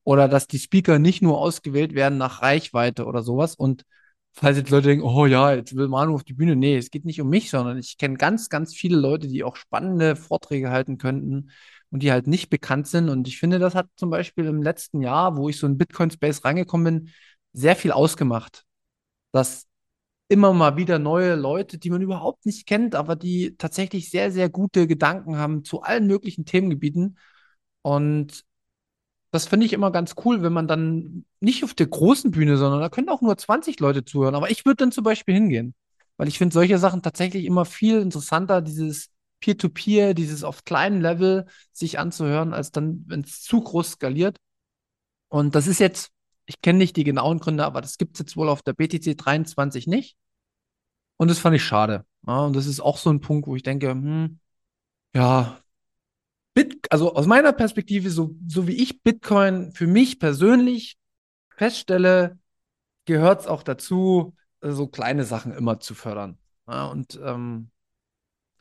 Oder dass die Speaker nicht nur ausgewählt werden nach Reichweite oder sowas. Und falls jetzt Leute denken, oh ja, jetzt will Manu auf die Bühne. Nee, es geht nicht um mich, sondern ich kenne ganz, ganz viele Leute, die auch spannende Vorträge halten könnten und die halt nicht bekannt sind. Und ich finde, das hat zum Beispiel im letzten Jahr, wo ich so in Bitcoin-Space reingekommen bin, sehr viel ausgemacht. Dass immer mal wieder neue Leute, die man überhaupt nicht kennt, aber die tatsächlich sehr, sehr gute Gedanken haben zu allen möglichen Themengebieten. Und das finde ich immer ganz cool, wenn man dann nicht auf der großen Bühne, sondern da können auch nur 20 Leute zuhören. Aber ich würde dann zum Beispiel hingehen, weil ich finde solche Sachen tatsächlich immer viel interessanter, dieses Peer-to-Peer, -Peer, dieses auf kleinem Level sich anzuhören, als dann, wenn es zu groß skaliert. Und das ist jetzt ich kenne nicht die genauen Gründe, aber das gibt es jetzt wohl auf der BTC 23 nicht. Und das fand ich schade. Ja, und das ist auch so ein Punkt, wo ich denke, hm, ja, Bit, also aus meiner Perspektive, so, so wie ich Bitcoin für mich persönlich feststelle, gehört es auch dazu, so kleine Sachen immer zu fördern. Ja, und ähm,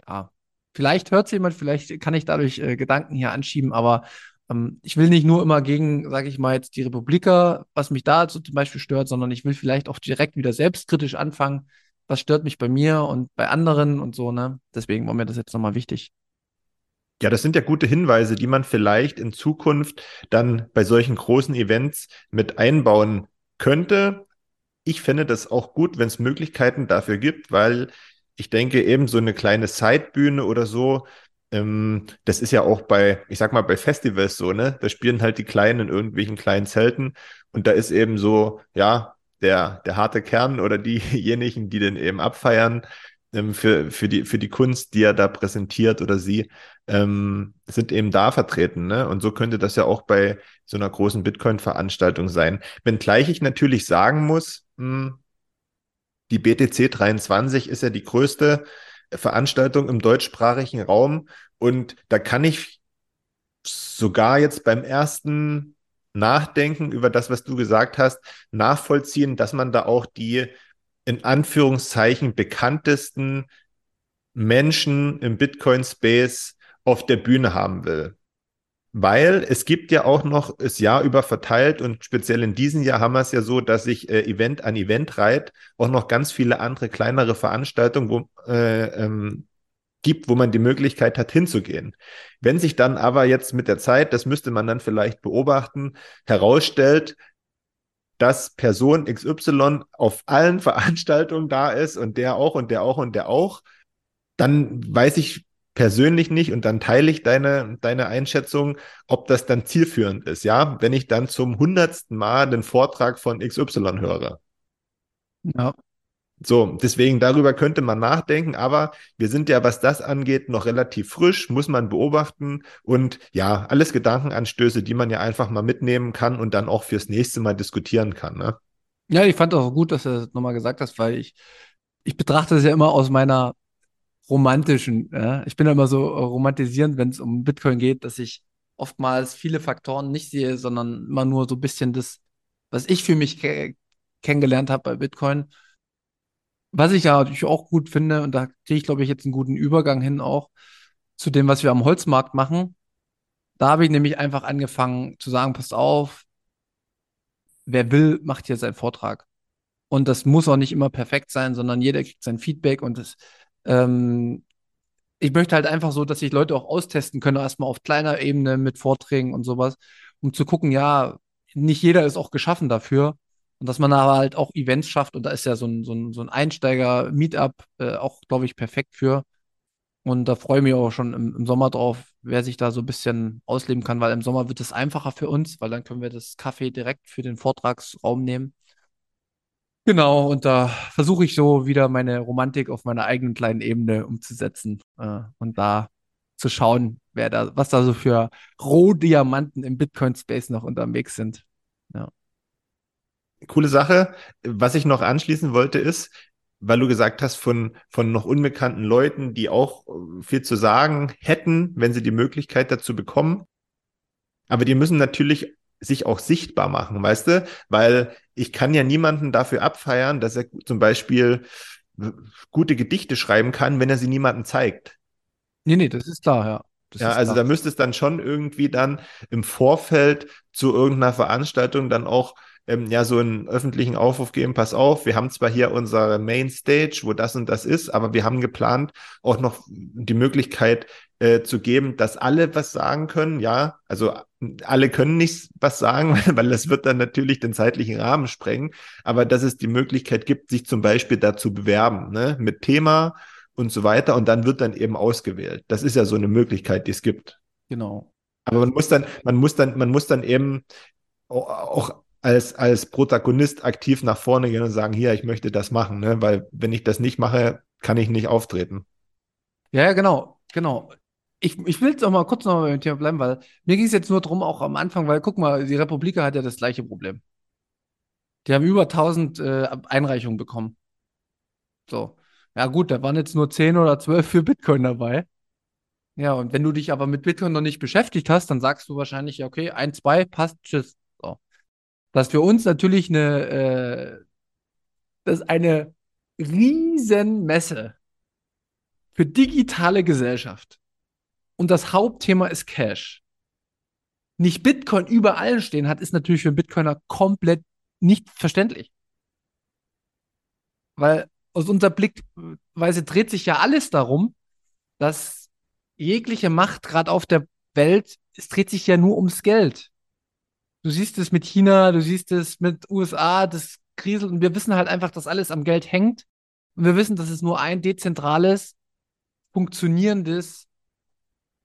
ja, vielleicht hört es jemand, vielleicht kann ich dadurch äh, Gedanken hier anschieben, aber ähm, ich will nicht nur immer gegen, sage ich mal, jetzt die Republiker, was mich da so zum Beispiel stört, sondern ich will vielleicht auch direkt wieder selbstkritisch anfangen. Was stört mich bei mir und bei anderen und so, ne? Deswegen war mir das jetzt nochmal wichtig. Ja, das sind ja gute Hinweise, die man vielleicht in Zukunft dann bei solchen großen Events mit einbauen könnte. Ich fände das auch gut, wenn es Möglichkeiten dafür gibt, weil ich denke, eben so eine kleine Sidebühne oder so, ähm, das ist ja auch bei, ich sag mal, bei Festivals so, ne? Da spielen halt die Kleinen in irgendwelchen kleinen Zelten und da ist eben so, ja, der, der harte Kern oder diejenigen, die den eben abfeiern, ähm, für, für, die, für die Kunst, die er da präsentiert oder sie, ähm, sind eben da vertreten. Ne? Und so könnte das ja auch bei so einer großen Bitcoin-Veranstaltung sein. Wenngleich ich natürlich sagen muss, mh, hm, die BTC 23 ist ja die größte Veranstaltung im deutschsprachigen Raum. Und da kann ich sogar jetzt beim ersten Nachdenken über das, was du gesagt hast, nachvollziehen, dass man da auch die in Anführungszeichen bekanntesten Menschen im Bitcoin-Space auf der Bühne haben will. Weil es gibt ja auch noch das Jahr über verteilt und speziell in diesem Jahr haben wir es ja so, dass sich äh, Event an Event reiht, auch noch ganz viele andere kleinere Veranstaltungen wo, äh, ähm, gibt, wo man die Möglichkeit hat, hinzugehen. Wenn sich dann aber jetzt mit der Zeit, das müsste man dann vielleicht beobachten, herausstellt, dass Person XY auf allen Veranstaltungen da ist und der auch und der auch und der auch, dann weiß ich persönlich nicht und dann teile ich deine, deine Einschätzung, ob das dann zielführend ist, ja, wenn ich dann zum hundertsten Mal den Vortrag von XY höre. Ja. So, deswegen darüber könnte man nachdenken, aber wir sind ja, was das angeht, noch relativ frisch, muss man beobachten und ja, alles Gedankenanstöße, die man ja einfach mal mitnehmen kann und dann auch fürs nächste Mal diskutieren kann. Ne? Ja, ich fand auch gut, dass du das nochmal gesagt hast, weil ich, ich betrachte es ja immer aus meiner romantischen. Ja? Ich bin immer so romantisierend, wenn es um Bitcoin geht, dass ich oftmals viele Faktoren nicht sehe, sondern immer nur so ein bisschen das, was ich für mich ke kennengelernt habe bei Bitcoin. Was ich ja natürlich auch gut finde, und da kriege ich, glaube ich, jetzt einen guten Übergang hin auch zu dem, was wir am Holzmarkt machen. Da habe ich nämlich einfach angefangen zu sagen, passt auf, wer will, macht hier seinen Vortrag. Und das muss auch nicht immer perfekt sein, sondern jeder kriegt sein Feedback und das, ähm, ich möchte halt einfach so, dass sich Leute auch austesten können, erstmal auf kleiner Ebene mit Vorträgen und sowas, um zu gucken, ja, nicht jeder ist auch geschaffen dafür. Und dass man aber halt auch Events schafft und da ist ja so ein, so ein, so ein Einsteiger-Meetup äh, auch, glaube ich, perfekt für. Und da freue ich mich auch schon im, im, Sommer drauf, wer sich da so ein bisschen ausleben kann, weil im Sommer wird es einfacher für uns, weil dann können wir das Kaffee direkt für den Vortragsraum nehmen. Genau, und da versuche ich so wieder meine Romantik auf meiner eigenen kleinen Ebene umzusetzen äh, und da zu schauen, wer da, was da so für Rohdiamanten im Bitcoin-Space noch unterwegs sind. Ja. Coole Sache. Was ich noch anschließen wollte, ist, weil du gesagt hast, von, von noch unbekannten Leuten, die auch äh, viel zu sagen hätten, wenn sie die Möglichkeit dazu bekommen. Aber die müssen natürlich sich auch sichtbar machen, weißt du? Weil ich kann ja niemanden dafür abfeiern, dass er zum Beispiel gute Gedichte schreiben kann, wenn er sie niemandem zeigt. Nee, nee, das ist klar, ja. Das ja, also klar. da müsste es dann schon irgendwie dann im Vorfeld zu irgendeiner Veranstaltung dann auch ähm, ja so einen öffentlichen Aufruf geben, pass auf, wir haben zwar hier unsere Mainstage, wo das und das ist, aber wir haben geplant, auch noch die Möglichkeit äh, zu geben, dass alle was sagen können, ja, also alle können nicht was sagen, weil das wird dann natürlich den zeitlichen Rahmen sprengen, aber dass es die Möglichkeit gibt, sich zum Beispiel dazu bewerben, ne, mit Thema und so weiter und dann wird dann eben ausgewählt. Das ist ja so eine Möglichkeit, die es gibt. Genau. Aber man muss dann, man muss dann, man muss dann eben auch als, als Protagonist aktiv nach vorne gehen und sagen, hier, ich möchte das machen, ne? weil wenn ich das nicht mache, kann ich nicht auftreten. Ja, genau, genau. Ich, ich will jetzt auch mal kurz noch mal beim Thema bleiben, weil mir ging es jetzt nur drum, auch am Anfang, weil guck mal, die Republik hat ja das gleiche Problem. Die haben über 1000 äh, Einreichungen bekommen. So. Ja, gut, da waren jetzt nur 10 oder 12 für Bitcoin dabei. Ja, und wenn du dich aber mit Bitcoin noch nicht beschäftigt hast, dann sagst du wahrscheinlich, okay, ein, zwei, passt, tschüss. Das ist für uns natürlich eine, äh, das eine Riesenmesse für digitale Gesellschaft. Und das Hauptthema ist Cash. Nicht Bitcoin überall stehen hat, ist natürlich für einen Bitcoiner komplett nicht verständlich. Weil aus unserer Blickweise dreht sich ja alles darum, dass jegliche Macht gerade auf der Welt, es dreht sich ja nur ums Geld. Du siehst es mit China, du siehst es mit USA, das kriselt und wir wissen halt einfach, dass alles am Geld hängt. Und wir wissen, dass es nur ein dezentrales, funktionierendes,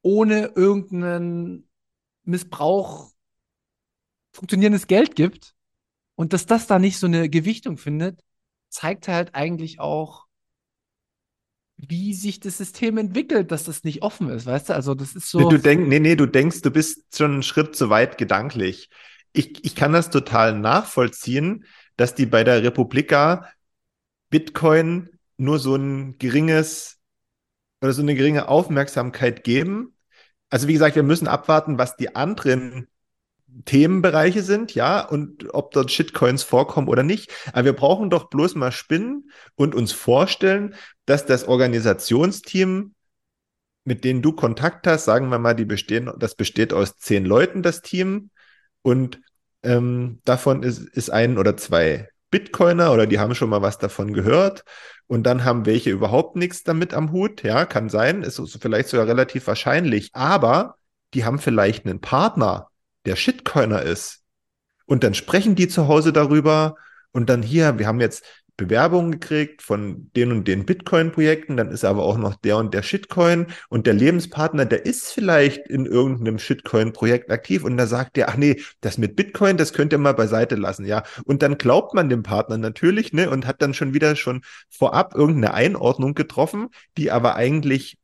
ohne irgendeinen Missbrauch funktionierendes Geld gibt. Und dass das da nicht so eine Gewichtung findet, zeigt halt eigentlich auch, wie sich das System entwickelt, dass das nicht offen ist, weißt du? Also das ist so. Du denkst, nee, nee, du denkst, du bist schon einen Schritt zu weit gedanklich. Ich, ich kann das total nachvollziehen, dass die bei der Republika Bitcoin nur so ein geringes oder so eine geringe Aufmerksamkeit geben. Also wie gesagt, wir müssen abwarten, was die anderen Themenbereiche sind, ja, und ob dort Shitcoins vorkommen oder nicht. Aber wir brauchen doch bloß mal spinnen und uns vorstellen, dass das Organisationsteam, mit denen du Kontakt hast, sagen wir mal, die bestehen, das besteht aus zehn Leuten, das Team, und ähm, davon ist, ist ein oder zwei Bitcoiner oder die haben schon mal was davon gehört. Und dann haben welche überhaupt nichts damit am Hut. Ja, kann sein, ist vielleicht sogar relativ wahrscheinlich. Aber die haben vielleicht einen Partner, der Shitcoiner ist. Und dann sprechen die zu Hause darüber und dann hier, wir haben jetzt Bewerbungen gekriegt von den und den Bitcoin-Projekten, dann ist aber auch noch der und der Shitcoin und der Lebenspartner, der ist vielleicht in irgendeinem Shitcoin-Projekt aktiv und da sagt der, ach nee, das mit Bitcoin, das könnt ihr mal beiseite lassen, ja. Und dann glaubt man dem Partner natürlich, ne, und hat dann schon wieder schon vorab irgendeine Einordnung getroffen, die aber eigentlich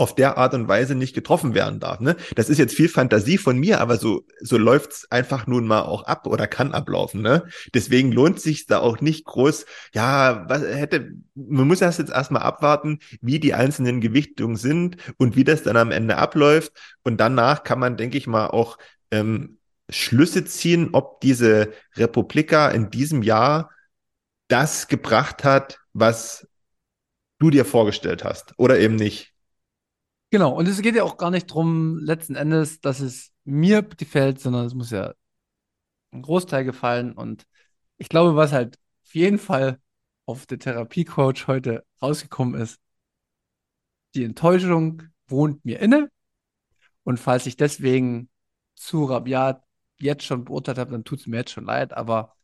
auf der Art und Weise nicht getroffen werden darf. Ne? Das ist jetzt viel Fantasie von mir, aber so, so läuft's einfach nun mal auch ab oder kann ablaufen. Ne? Deswegen lohnt sich da auch nicht groß, ja, was hätte, man muss das jetzt erstmal abwarten, wie die einzelnen Gewichtungen sind und wie das dann am Ende abläuft. Und danach kann man, denke ich mal, auch ähm, Schlüsse ziehen, ob diese Republika in diesem Jahr das gebracht hat, was du dir vorgestellt hast oder eben nicht. Genau, und es geht ja auch gar nicht darum, letzten Endes, dass es mir gefällt, sondern es muss ja ein Großteil gefallen. Und ich glaube, was halt auf jeden Fall auf der Therapiecoach heute rausgekommen ist, die Enttäuschung wohnt mir inne. Und falls ich deswegen zu rabiat jetzt schon beurteilt habe, dann tut es mir jetzt schon leid. Aber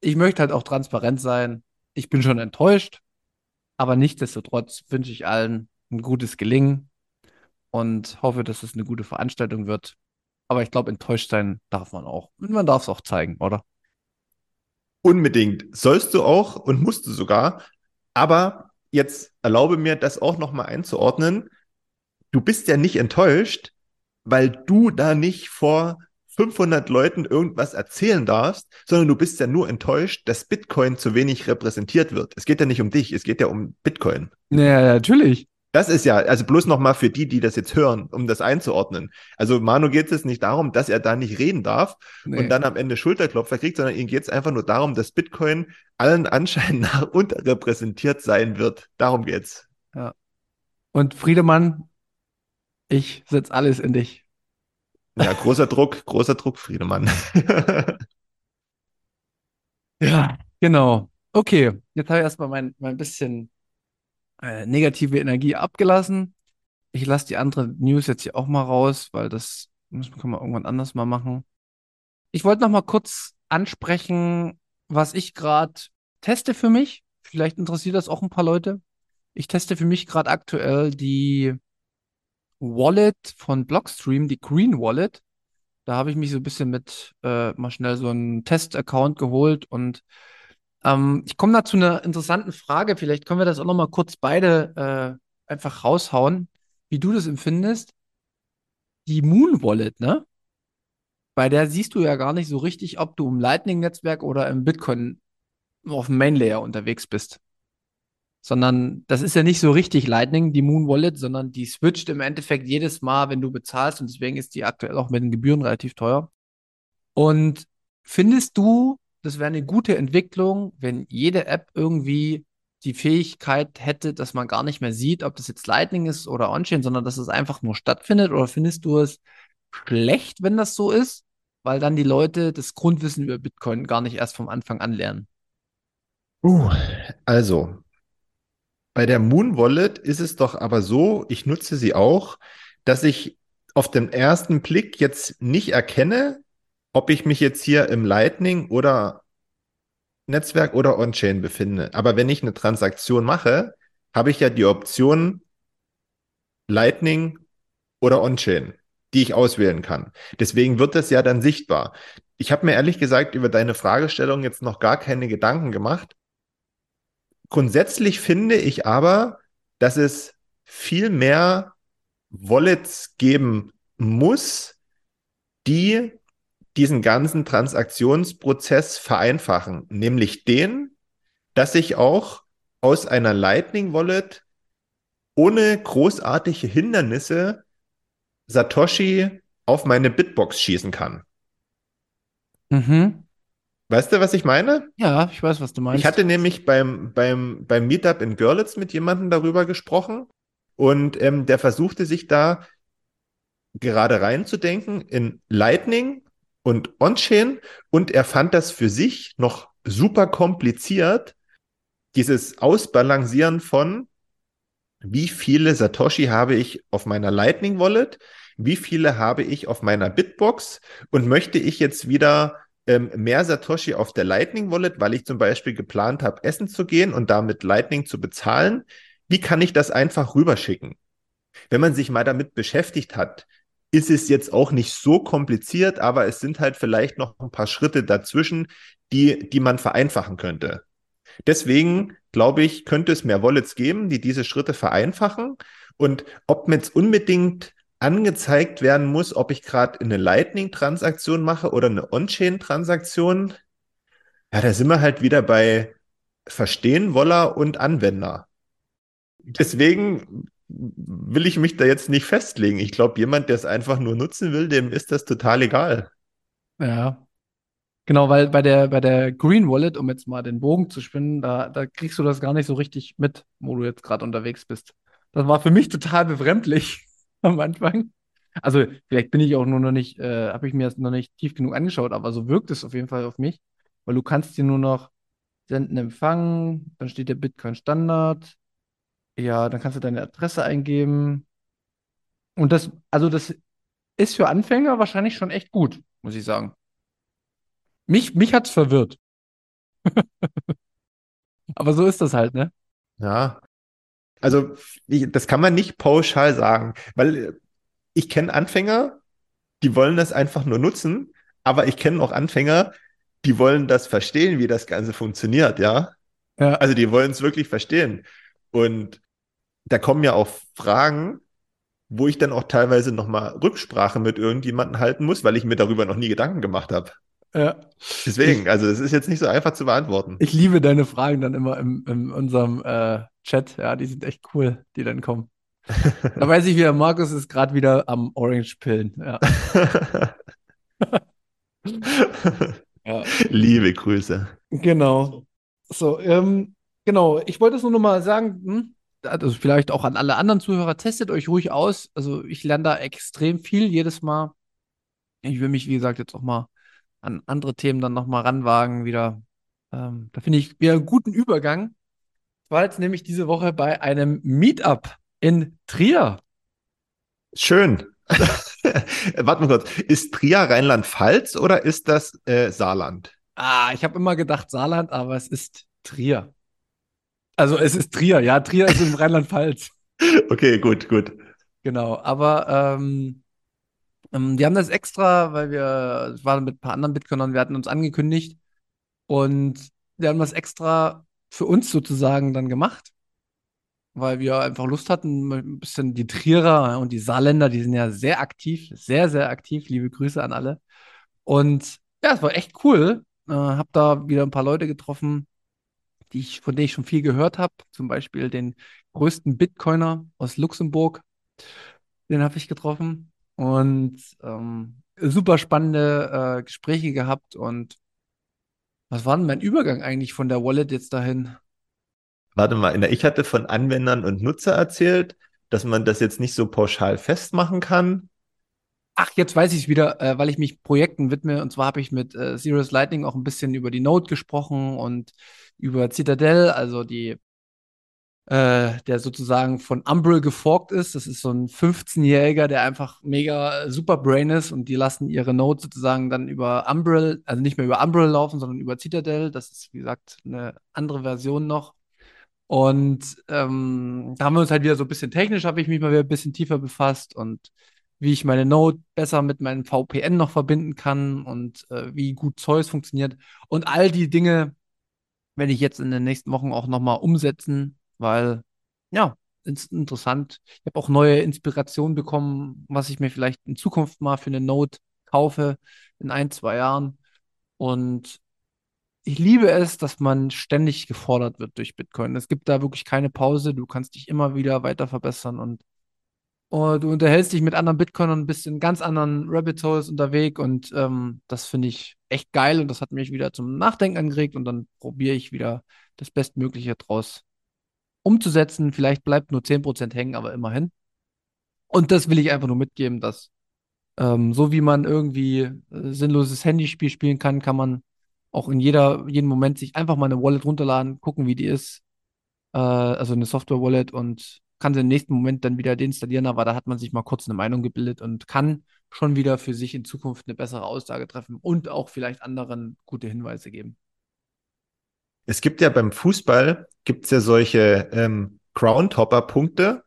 ich möchte halt auch transparent sein. Ich bin schon enttäuscht. Aber nichtsdestotrotz wünsche ich allen ein gutes Gelingen und hoffe, dass es eine gute Veranstaltung wird. Aber ich glaube, enttäuscht sein darf man auch. Und man darf es auch zeigen, oder? Unbedingt. Sollst du auch und musst du sogar. Aber jetzt erlaube mir, das auch nochmal einzuordnen. Du bist ja nicht enttäuscht, weil du da nicht vor 500 Leuten irgendwas erzählen darfst, sondern du bist ja nur enttäuscht, dass Bitcoin zu wenig repräsentiert wird. Es geht ja nicht um dich, es geht ja um Bitcoin. Ja, natürlich. Das ist ja, also bloß nochmal für die, die das jetzt hören, um das einzuordnen. Also Manu geht es nicht darum, dass er da nicht reden darf nee. und dann am Ende Schulterklopfer kriegt, sondern ihm geht es einfach nur darum, dass Bitcoin allen Anschein nach unterrepräsentiert sein wird. Darum geht's. Ja. Und Friedemann, ich setze alles in dich. Ja, großer Druck, großer Druck, Friedemann. ja, genau. Okay, jetzt habe ich erstmal mein, mein bisschen äh, negative Energie abgelassen. Ich lasse die andere News jetzt hier auch mal raus, weil das müssen, wir irgendwann anders mal machen. Ich wollte noch mal kurz ansprechen, was ich gerade teste für mich. Vielleicht interessiert das auch ein paar Leute. Ich teste für mich gerade aktuell die Wallet von Blockstream, die Green Wallet. Da habe ich mich so ein bisschen mit äh, mal schnell so einen Test-Account geholt und ähm, ich komme da zu einer interessanten Frage. Vielleicht können wir das auch noch mal kurz beide äh, einfach raushauen, wie du das empfindest. Die Moon Wallet, ne? Bei der siehst du ja gar nicht so richtig, ob du im Lightning-Netzwerk oder im Bitcoin auf dem Main Layer unterwegs bist. Sondern das ist ja nicht so richtig Lightning, die Moon Wallet, sondern die switcht im Endeffekt jedes Mal, wenn du bezahlst und deswegen ist die aktuell auch mit den Gebühren relativ teuer. Und findest du, das wäre eine gute Entwicklung, wenn jede App irgendwie die Fähigkeit hätte, dass man gar nicht mehr sieht, ob das jetzt Lightning ist oder On-Chain, sondern dass es einfach nur stattfindet? Oder findest du es schlecht, wenn das so ist? Weil dann die Leute das Grundwissen über Bitcoin gar nicht erst vom Anfang an lernen. Uh, also, bei der Moon Wallet ist es doch aber so, ich nutze sie auch, dass ich auf den ersten Blick jetzt nicht erkenne, ob ich mich jetzt hier im Lightning oder Netzwerk oder On-Chain befinde. Aber wenn ich eine Transaktion mache, habe ich ja die Option Lightning oder On-Chain, die ich auswählen kann. Deswegen wird das ja dann sichtbar. Ich habe mir ehrlich gesagt über deine Fragestellung jetzt noch gar keine Gedanken gemacht. Grundsätzlich finde ich aber, dass es viel mehr Wallets geben muss, die diesen ganzen Transaktionsprozess vereinfachen, nämlich den, dass ich auch aus einer Lightning Wallet ohne großartige Hindernisse Satoshi auf meine Bitbox schießen kann. Mhm. Weißt du, was ich meine? Ja, ich weiß, was du meinst. Ich hatte nämlich beim, beim, beim Meetup in Görlitz mit jemandem darüber gesprochen und ähm, der versuchte sich da gerade reinzudenken in Lightning und On-Chain und er fand das für sich noch super kompliziert, dieses Ausbalancieren von wie viele Satoshi habe ich auf meiner Lightning Wallet, wie viele habe ich auf meiner Bitbox und möchte ich jetzt wieder ähm, mehr Satoshi auf der Lightning Wallet, weil ich zum Beispiel geplant habe, essen zu gehen und damit Lightning zu bezahlen, wie kann ich das einfach rüberschicken? Wenn man sich mal damit beschäftigt hat, ist es jetzt auch nicht so kompliziert, aber es sind halt vielleicht noch ein paar Schritte dazwischen, die, die man vereinfachen könnte. Deswegen glaube ich, könnte es mehr Wallets geben, die diese Schritte vereinfachen. Und ob mir jetzt unbedingt angezeigt werden muss, ob ich gerade eine Lightning-Transaktion mache oder eine On-Chain-Transaktion, ja, da sind wir halt wieder bei Verstehen, Woller und Anwender. Deswegen will ich mich da jetzt nicht festlegen. Ich glaube, jemand, der es einfach nur nutzen will, dem ist das total egal. Ja. Genau, weil bei der, bei der Green Wallet, um jetzt mal den Bogen zu spinnen, da, da kriegst du das gar nicht so richtig mit, wo du jetzt gerade unterwegs bist. Das war für mich total befremdlich am Anfang. Also vielleicht bin ich auch nur noch nicht, äh, habe ich mir das noch nicht tief genug angeschaut, aber so wirkt es auf jeden Fall auf mich, weil du kannst dir nur noch senden, empfangen, dann steht der Bitcoin Standard, ja, dann kannst du deine Adresse eingeben und das, also das ist für Anfänger wahrscheinlich schon echt gut, muss ich sagen. Mich, mich hat's verwirrt. Aber so ist das halt, ne? Ja. Also, ich, das kann man nicht pauschal sagen, weil ich kenne Anfänger, die wollen das einfach nur nutzen, aber ich kenne auch Anfänger, die wollen das verstehen, wie das Ganze funktioniert, ja. Ja. Also, die wollen es wirklich verstehen. Und da kommen ja auch Fragen, wo ich dann auch teilweise nochmal Rücksprache mit irgendjemandem halten muss, weil ich mir darüber noch nie Gedanken gemacht habe. Ja. Deswegen, also es ist jetzt nicht so einfach zu beantworten. Ich liebe deine Fragen dann immer im, in unserem äh, Chat. Ja, die sind echt cool, die dann kommen. Da weiß ich wieder, Markus ist gerade wieder am Orange pillen. Ja. ja. Liebe Grüße. Genau. So, ähm, genau. Ich wollte es nur noch mal sagen, hm? also vielleicht auch an alle anderen Zuhörer, testet euch ruhig aus. Also ich lerne da extrem viel jedes Mal. Ich will mich, wie gesagt, jetzt auch mal an andere Themen dann nochmal ranwagen wieder. Ähm, da finde ich wieder einen guten Übergang. Ich war jetzt nämlich diese Woche bei einem Meetup in Trier. Schön. Warte mal kurz. Ist Trier Rheinland-Pfalz oder ist das äh, Saarland? Ah, ich habe immer gedacht Saarland, aber es ist Trier. Also es ist Trier, ja. Trier ist in Rheinland-Pfalz. Okay, gut, gut. Genau, aber ähm, ähm, die haben das extra, weil wir, es war mit ein paar anderen Bitcoinern, wir hatten uns angekündigt und die haben das extra für uns sozusagen dann gemacht, weil wir einfach Lust hatten, ein bisschen die Trierer und die Saarländer, die sind ja sehr aktiv, sehr, sehr aktiv. Liebe Grüße an alle. Und ja, es war echt cool. Äh, hab da wieder ein paar Leute getroffen, die ich, von denen ich schon viel gehört habe. Zum Beispiel den größten Bitcoiner aus Luxemburg. Den habe ich getroffen und ähm, super spannende äh, Gespräche gehabt. Und was war denn mein Übergang eigentlich von der Wallet jetzt dahin? Warte mal, ich hatte von Anwendern und Nutzer erzählt, dass man das jetzt nicht so pauschal festmachen kann. Ach, jetzt weiß ich es wieder, äh, weil ich mich Projekten widme. Und zwar habe ich mit äh, Serious Lightning auch ein bisschen über die Node gesprochen und über Citadel, also die äh, der sozusagen von Umbrel geforkt ist. Das ist so ein 15-Jähriger, der einfach mega super Brain ist und die lassen ihre Node sozusagen dann über Umbrel, also nicht mehr über Umbrel laufen, sondern über Citadel. Das ist, wie gesagt, eine andere Version noch. Und ähm, da haben wir uns halt wieder so ein bisschen technisch, habe ich mich mal wieder ein bisschen tiefer befasst und wie ich meine Node besser mit meinem VPN noch verbinden kann und äh, wie gut Zeus funktioniert. Und all die Dinge werde ich jetzt in den nächsten Wochen auch nochmal umsetzen weil ja, ist interessant. Ich habe auch neue Inspirationen bekommen, was ich mir vielleicht in Zukunft mal für eine Note kaufe in ein, zwei Jahren. Und ich liebe es, dass man ständig gefordert wird durch Bitcoin. Es gibt da wirklich keine Pause. Du kannst dich immer wieder weiter verbessern und oh, du unterhältst dich mit anderen Bitcoinern und bist in ganz anderen Rabbit Holes unterwegs. Und ähm, das finde ich echt geil und das hat mich wieder zum Nachdenken angeregt. Und dann probiere ich wieder das Bestmögliche draus umzusetzen. Vielleicht bleibt nur 10% hängen, aber immerhin. Und das will ich einfach nur mitgeben, dass ähm, so wie man irgendwie äh, sinnloses Handyspiel spielen kann, kann man auch in jeder, jedem Moment sich einfach mal eine Wallet runterladen, gucken, wie die ist. Äh, also eine Software-Wallet und kann sie im nächsten Moment dann wieder deinstallieren, aber da hat man sich mal kurz eine Meinung gebildet und kann schon wieder für sich in Zukunft eine bessere Aussage treffen und auch vielleicht anderen gute Hinweise geben. Es gibt ja beim Fußball, gibt es ja solche ähm, Crown-Topper-Punkte,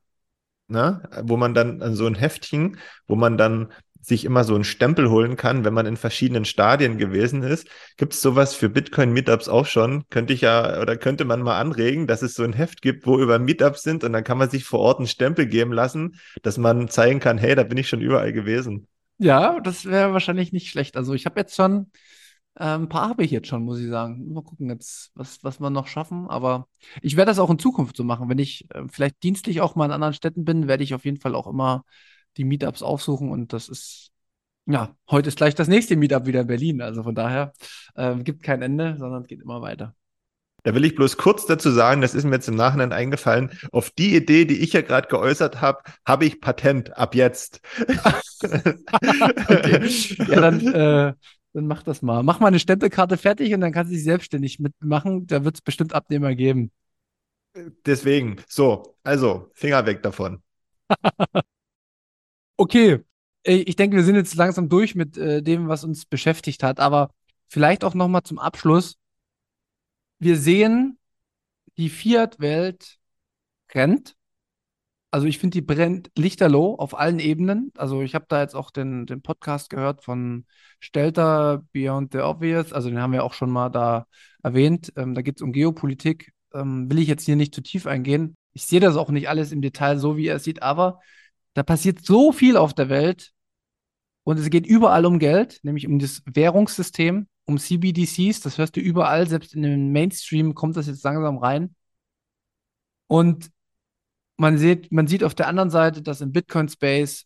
ne? wo man dann an so ein Heftchen, wo man dann sich immer so einen Stempel holen kann, wenn man in verschiedenen Stadien gewesen ist. Gibt es sowas für Bitcoin-Meetups auch schon? Könnte ich ja oder könnte man mal anregen, dass es so ein Heft gibt, wo über Meetups sind und dann kann man sich vor Ort einen Stempel geben lassen, dass man zeigen kann, hey, da bin ich schon überall gewesen. Ja, das wäre wahrscheinlich nicht schlecht. Also ich habe jetzt schon äh, ein paar habe ich jetzt schon, muss ich sagen. Mal gucken jetzt, was, was wir noch schaffen. Aber ich werde das auch in Zukunft so machen. Wenn ich äh, vielleicht dienstlich auch mal in anderen Städten bin, werde ich auf jeden Fall auch immer die Meetups aufsuchen. Und das ist, ja, heute ist gleich das nächste Meetup wieder in Berlin. Also von daher äh, gibt kein Ende, sondern es geht immer weiter. Da will ich bloß kurz dazu sagen, das ist mir jetzt im Nachhinein eingefallen, auf die Idee, die ich ja gerade geäußert habe, habe ich Patent ab jetzt. okay. Ja, dann, äh, dann mach das mal. Mach mal eine Stempelkarte fertig und dann kannst du dich selbstständig mitmachen. Da wird es bestimmt Abnehmer geben. Deswegen, so, also Finger weg davon. okay, ich denke, wir sind jetzt langsam durch mit äh, dem, was uns beschäftigt hat, aber vielleicht auch noch mal zum Abschluss wir sehen, die Fiat-Welt rennt. Also ich finde, die brennt lichterloh auf allen Ebenen. Also ich habe da jetzt auch den, den Podcast gehört von Stelter Beyond the Obvious. Also den haben wir auch schon mal da erwähnt. Ähm, da geht es um Geopolitik. Ähm, will ich jetzt hier nicht zu tief eingehen. Ich sehe das auch nicht alles im Detail so, wie er es sieht, aber da passiert so viel auf der Welt und es geht überall um Geld, nämlich um das Währungssystem um CBDCs. Das hörst du überall, selbst in den Mainstream kommt das jetzt langsam rein. Und man sieht, man sieht auf der anderen Seite, dass im Bitcoin-Space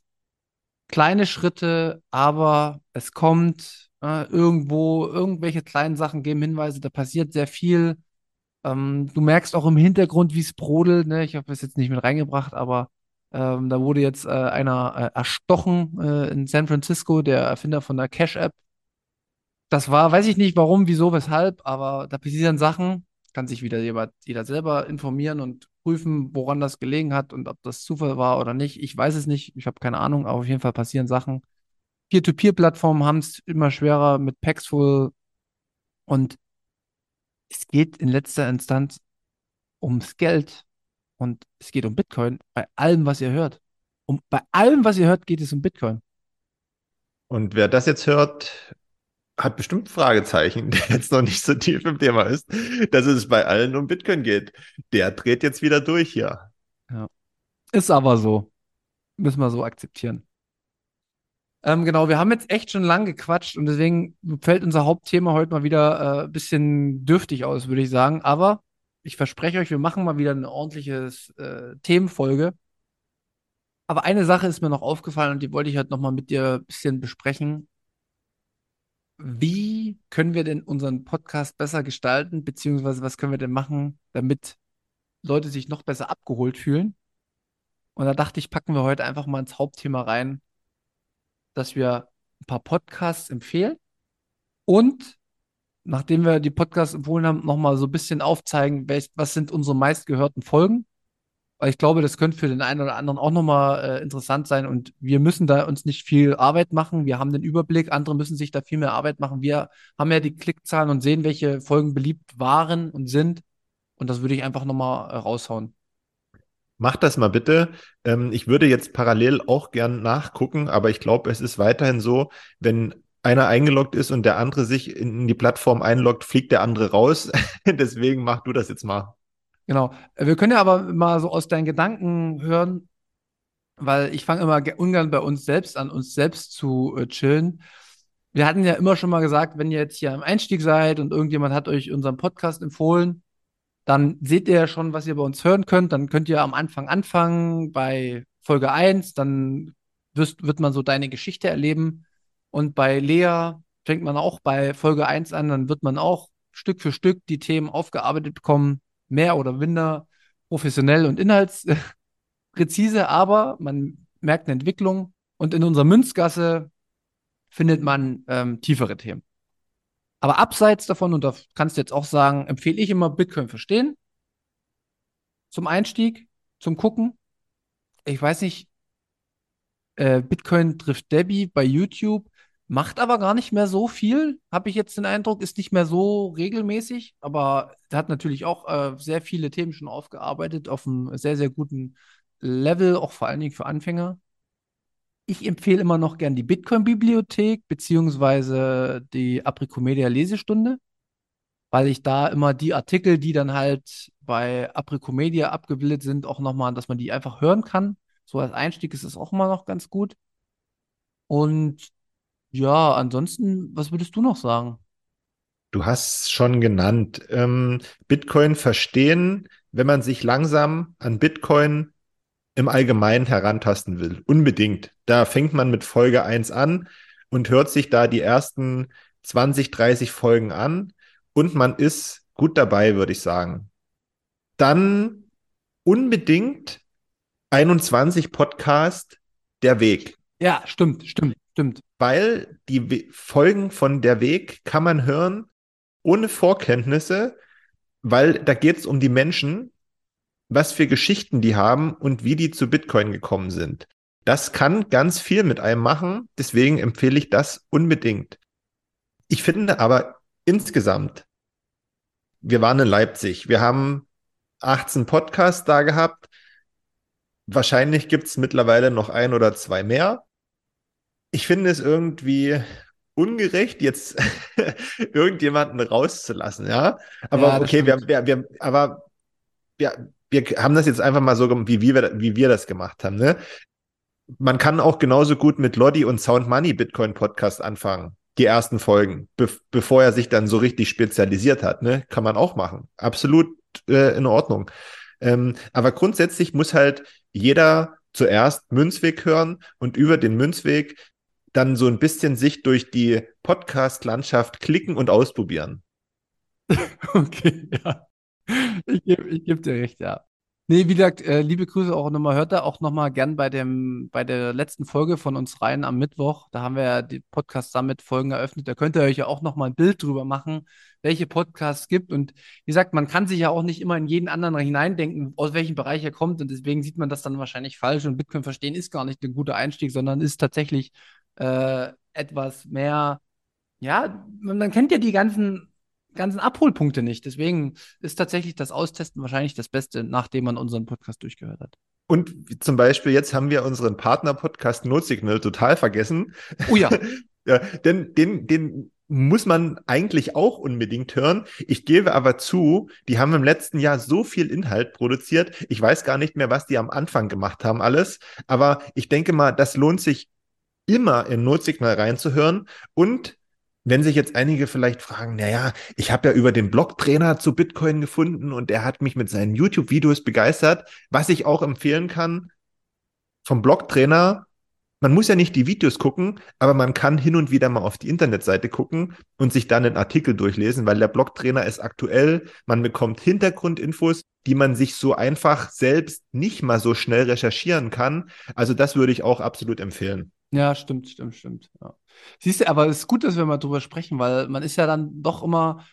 kleine Schritte, aber es kommt äh, irgendwo, irgendwelche kleinen Sachen geben Hinweise, da passiert sehr viel. Ähm, du merkst auch im Hintergrund, wie es brodelt. Ne? Ich habe es jetzt nicht mit reingebracht, aber ähm, da wurde jetzt äh, einer äh, erstochen äh, in San Francisco, der Erfinder von der Cash-App. Das war, weiß ich nicht warum, wieso, weshalb, aber da passieren Sachen, kann sich wieder jeder, jeder selber informieren und prüfen, woran das gelegen hat und ob das Zufall war oder nicht. Ich weiß es nicht, ich habe keine Ahnung, aber auf jeden Fall passieren Sachen. Peer-to-Peer-Plattformen haben es immer schwerer mit Paxful und es geht in letzter Instanz ums Geld und es geht um Bitcoin bei allem, was ihr hört. Um, bei allem, was ihr hört, geht es um Bitcoin. Und wer das jetzt hört, hat bestimmt Fragezeichen, der jetzt noch nicht so tief im Thema ist, dass es bei allen um Bitcoin geht. Der dreht jetzt wieder durch hier. Ja. Ist aber so. Müssen wir so akzeptieren. Ähm, genau, wir haben jetzt echt schon lang gequatscht und deswegen fällt unser Hauptthema heute mal wieder ein äh, bisschen dürftig aus, würde ich sagen. Aber ich verspreche euch, wir machen mal wieder eine ordentliche äh, Themenfolge. Aber eine Sache ist mir noch aufgefallen und die wollte ich halt nochmal mit dir ein bisschen besprechen wie können wir denn unseren Podcast besser gestalten, beziehungsweise was können wir denn machen, damit Leute sich noch besser abgeholt fühlen? Und da dachte ich, packen wir heute einfach mal ins Hauptthema rein, dass wir ein paar Podcasts empfehlen und nachdem wir die Podcasts empfohlen haben, nochmal so ein bisschen aufzeigen, welch, was sind unsere meistgehörten Folgen weil ich glaube, das könnte für den einen oder anderen auch nochmal äh, interessant sein. Und wir müssen da uns nicht viel Arbeit machen. Wir haben den Überblick. Andere müssen sich da viel mehr Arbeit machen. Wir haben ja die Klickzahlen und sehen, welche Folgen beliebt waren und sind. Und das würde ich einfach nochmal äh, raushauen. Mach das mal bitte. Ähm, ich würde jetzt parallel auch gern nachgucken, aber ich glaube, es ist weiterhin so, wenn einer eingeloggt ist und der andere sich in die Plattform einloggt, fliegt der andere raus. Deswegen mach du das jetzt mal. Genau. Wir können ja aber mal so aus deinen Gedanken hören, weil ich fange immer ungern bei uns selbst an, uns selbst zu äh, chillen. Wir hatten ja immer schon mal gesagt, wenn ihr jetzt hier am Einstieg seid und irgendjemand hat euch unseren Podcast empfohlen, dann seht ihr ja schon, was ihr bei uns hören könnt. Dann könnt ihr am Anfang anfangen bei Folge 1, dann wirst, wird man so deine Geschichte erleben. Und bei Lea fängt man auch bei Folge 1 an, dann wird man auch Stück für Stück die Themen aufgearbeitet bekommen mehr oder minder professionell und inhaltspräzise, aber man merkt eine Entwicklung und in unserer Münzgasse findet man ähm, tiefere Themen. Aber abseits davon, und da kannst du jetzt auch sagen, empfehle ich immer Bitcoin verstehen. Zum Einstieg, zum Gucken. Ich weiß nicht, äh, Bitcoin trifft Debbie bei YouTube Macht aber gar nicht mehr so viel, habe ich jetzt den Eindruck, ist nicht mehr so regelmäßig, aber er hat natürlich auch äh, sehr viele Themen schon aufgearbeitet auf einem sehr, sehr guten Level, auch vor allen Dingen für Anfänger. Ich empfehle immer noch gern die Bitcoin-Bibliothek beziehungsweise die Apricomedia Lesestunde, weil ich da immer die Artikel, die dann halt bei Apricomedia abgebildet sind, auch nochmal, dass man die einfach hören kann. So als Einstieg ist es auch immer noch ganz gut. Und ja, ansonsten, was würdest du noch sagen? Du hast schon genannt, ähm, Bitcoin verstehen, wenn man sich langsam an Bitcoin im Allgemeinen herantasten will. Unbedingt. Da fängt man mit Folge 1 an und hört sich da die ersten 20, 30 Folgen an und man ist gut dabei, würde ich sagen. Dann unbedingt 21 Podcast Der Weg. Ja, stimmt, stimmt, stimmt. Weil die We Folgen von Der Weg kann man hören ohne Vorkenntnisse, weil da geht es um die Menschen, was für Geschichten die haben und wie die zu Bitcoin gekommen sind. Das kann ganz viel mit einem machen, deswegen empfehle ich das unbedingt. Ich finde aber insgesamt, wir waren in Leipzig, wir haben 18 Podcasts da gehabt. Wahrscheinlich gibt es mittlerweile noch ein oder zwei mehr. Ich finde es irgendwie ungerecht, jetzt irgendjemanden rauszulassen, ja. Aber Ja, okay, wir, wir, wir, aber wir, wir haben das jetzt einfach mal so gemacht, wie wir, wie wir das gemacht haben, ne? Man kann auch genauso gut mit Lodi und Sound Money Bitcoin Podcast anfangen. Die ersten Folgen, be bevor er sich dann so richtig spezialisiert hat, ne? Kann man auch machen. Absolut äh, in Ordnung. Ähm, aber grundsätzlich muss halt jeder zuerst Münzweg hören und über den Münzweg dann so ein bisschen sich durch die Podcast-Landschaft klicken und ausprobieren. Okay, ja. Ich gebe geb dir recht, ja. Nee, wie gesagt, äh, liebe Grüße auch nochmal. Hört da auch nochmal gern bei dem, bei der letzten Folge von uns rein am Mittwoch. Da haben wir ja die Podcast Summit Folgen eröffnet. Da könnt ihr euch ja auch nochmal ein Bild drüber machen, welche Podcasts es gibt. Und wie gesagt, man kann sich ja auch nicht immer in jeden anderen hineindenken, aus welchem Bereich er kommt. Und deswegen sieht man das dann wahrscheinlich falsch. Und Bitcoin verstehen ist gar nicht ein guter Einstieg, sondern ist tatsächlich äh, etwas mehr, ja, man, kennt ja die ganzen ganzen Abholpunkte nicht. Deswegen ist tatsächlich das Austesten wahrscheinlich das Beste, nachdem man unseren Podcast durchgehört hat. Und zum Beispiel jetzt haben wir unseren Partner-Podcast Notsignal total vergessen. Oh ja, Ja, denn den, den muss man eigentlich auch unbedingt hören. Ich gebe aber zu, die haben im letzten Jahr so viel Inhalt produziert. Ich weiß gar nicht mehr, was die am Anfang gemacht haben, alles. Aber ich denke mal, das lohnt sich immer in Notsignal reinzuhören. Und wenn sich jetzt einige vielleicht fragen, naja, ich habe ja über den Blog-Trainer zu Bitcoin gefunden und der hat mich mit seinen YouTube-Videos begeistert. Was ich auch empfehlen kann, vom Blog-Trainer man muss ja nicht die Videos gucken, aber man kann hin und wieder mal auf die Internetseite gucken und sich dann den Artikel durchlesen, weil der Blogtrainer ist aktuell. Man bekommt Hintergrundinfos, die man sich so einfach selbst nicht mal so schnell recherchieren kann. Also das würde ich auch absolut empfehlen. Ja, stimmt, stimmt, stimmt. Ja. Siehst du, aber es ist gut, dass wir mal drüber sprechen, weil man ist ja dann doch immer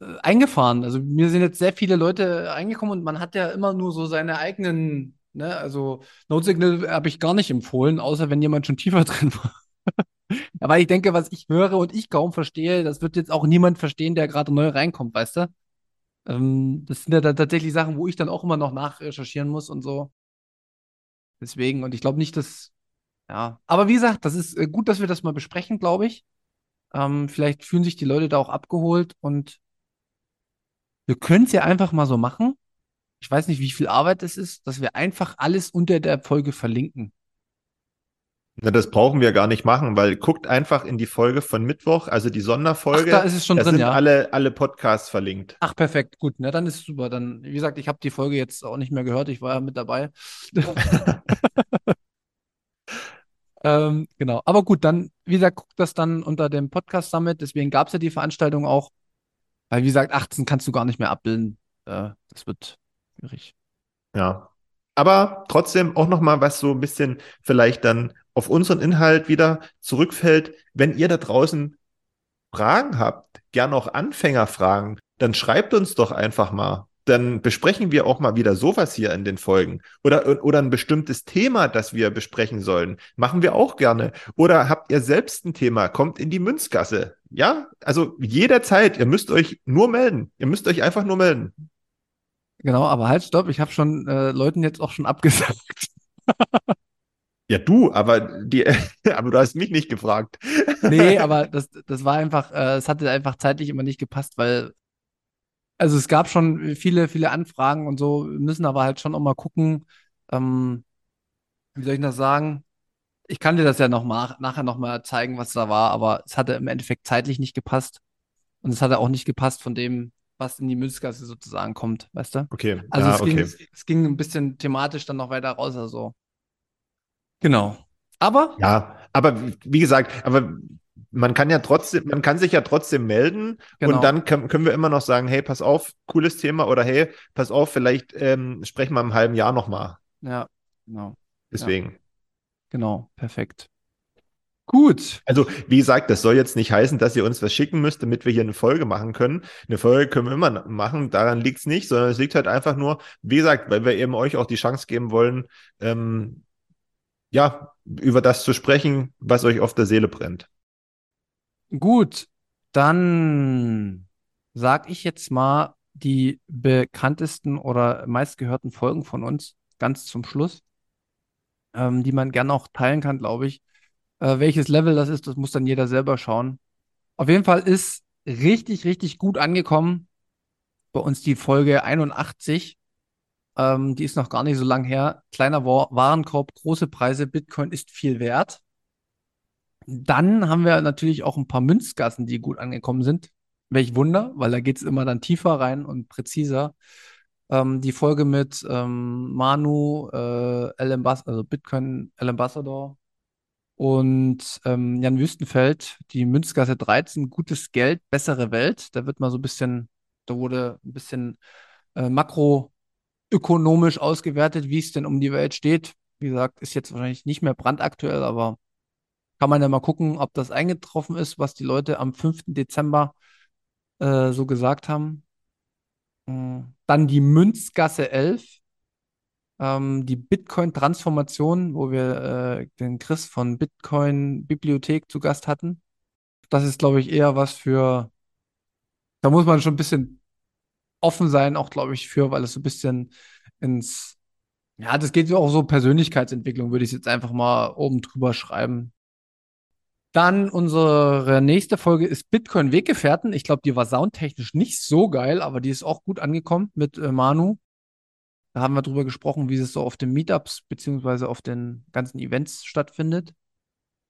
äh, eingefahren. Also mir sind jetzt sehr viele Leute eingekommen und man hat ja immer nur so seine eigenen, ne, also Notsignal habe ich gar nicht empfohlen, außer wenn jemand schon tiefer drin war. Weil ich denke, was ich höre und ich kaum verstehe, das wird jetzt auch niemand verstehen, der gerade neu reinkommt, weißt du? Ähm, das sind ja dann tatsächlich Sachen, wo ich dann auch immer noch nachrecherchieren muss und so. Deswegen, und ich glaube nicht, dass, ja. Aber wie gesagt, das ist äh, gut, dass wir das mal besprechen, glaube ich. Ähm, vielleicht fühlen sich die Leute da auch abgeholt und wir können es ja einfach mal so machen. Ich weiß nicht, wie viel Arbeit es ist, dass wir einfach alles unter der Folge verlinken. Na, das brauchen wir gar nicht machen, weil guckt einfach in die Folge von Mittwoch, also die Sonderfolge. Ach, da ist es schon da drin, sind ja. alle, alle Podcasts verlinkt. Ach, perfekt, gut. Na, dann ist es super. Dann, wie gesagt, ich habe die Folge jetzt auch nicht mehr gehört. Ich war ja mit dabei. ähm, genau. Aber gut, dann, wie gesagt, guckt das dann unter dem Podcast Summit. Deswegen gab es ja die Veranstaltung auch. Weil, wie gesagt, 18 kannst du gar nicht mehr abbilden. Äh, das wird schwierig. Ja. Aber trotzdem auch noch mal was so ein bisschen vielleicht dann auf unseren Inhalt wieder zurückfällt. Wenn ihr da draußen Fragen habt, gern auch Anfängerfragen, dann schreibt uns doch einfach mal. Dann besprechen wir auch mal wieder sowas hier in den Folgen. Oder, oder ein bestimmtes Thema, das wir besprechen sollen. Machen wir auch gerne. Oder habt ihr selbst ein Thema? Kommt in die Münzgasse. Ja, also jederzeit. Ihr müsst euch nur melden. Ihr müsst euch einfach nur melden. Genau, aber halt, stopp. Ich habe schon äh, Leuten jetzt auch schon abgesagt. Ja, du, aber die, aber du hast mich nicht gefragt. Nee, aber das, das war einfach, äh, es hatte einfach zeitlich immer nicht gepasst, weil, also es gab schon viele, viele Anfragen und so, wir müssen aber halt schon auch mal gucken, ähm, wie soll ich das sagen? Ich kann dir das ja noch mal, nachher noch mal zeigen, was da war, aber es hatte im Endeffekt zeitlich nicht gepasst und es hatte auch nicht gepasst von dem, was in die Münzgasse sozusagen kommt, weißt du? Okay, Also ja, es ging, okay. es ging ein bisschen thematisch dann noch weiter raus, also. Genau. Aber Ja, aber wie gesagt, aber man kann ja trotzdem, man kann sich ja trotzdem melden Genau. und dann können, können wir immer noch sagen, hey, pass auf, cooles Thema oder hey, pass auf, vielleicht ähm, sprechen wir im halben Jahr nochmal. Ja, genau. Deswegen. Genau, perfekt. Gut. Also, wie gesagt, das soll jetzt nicht heißen, dass ihr uns was schicken müsst, damit wir hier eine Folge machen können. Eine Folge können wir immer machen, daran liegt es nicht, sondern es liegt halt einfach nur, wie gesagt, weil wir eben euch auch die Chance geben wollen, ähm, ja, über das zu sprechen, was euch auf der Seele brennt. Gut, dann sag ich jetzt mal die bekanntesten oder meistgehörten Folgen von uns ganz zum Schluss, ähm, die man gerne auch teilen kann, glaube ich. Äh, welches Level das ist, das muss dann jeder selber schauen. Auf jeden Fall ist richtig, richtig gut angekommen bei uns die Folge 81. Ähm, die ist noch gar nicht so lang her. Kleiner Wa- Warenkorb, große Preise, Bitcoin ist viel wert. Dann haben wir natürlich auch ein paar Münzgassen, die gut angekommen sind. Welch Wunder, weil da geht es immer dann tiefer rein und präziser. Ähm, die Folge mit ähm, Manu, äh, El also Bitcoin El Ambassador und ähm, Jan Wüstenfeld, die Münzgasse 13, gutes Geld, bessere Welt. Da wird mal so ein bisschen, da wurde ein bisschen äh, makroökonomisch ausgewertet, wie es denn um die Welt steht. Wie gesagt, ist jetzt wahrscheinlich nicht mehr brandaktuell, aber kann man ja mal gucken, ob das eingetroffen ist, was die Leute am 5. Dezember äh, so gesagt haben. Mm, Dann die Münzgasse 11, ähm, die Bitcoin-Transformation, wo wir äh, den Chris von Bitcoin Bibliothek zu Gast hatten. Das ist, glaube ich, eher was für, da muss man schon ein bisschen offen sein, auch, glaube ich, für, weil es so ein bisschen ins, ja, das geht auch so Persönlichkeitsentwicklung, würde ich jetzt einfach mal oben drüber schreiben. Dann unsere nächste Folge ist Bitcoin Weggefährten. Ich glaube, die war soundtechnisch nicht so geil, aber die ist auch gut angekommen mit äh, Manu. Da haben wir drüber gesprochen, wie es so auf den Meetups beziehungsweise auf den ganzen Events stattfindet.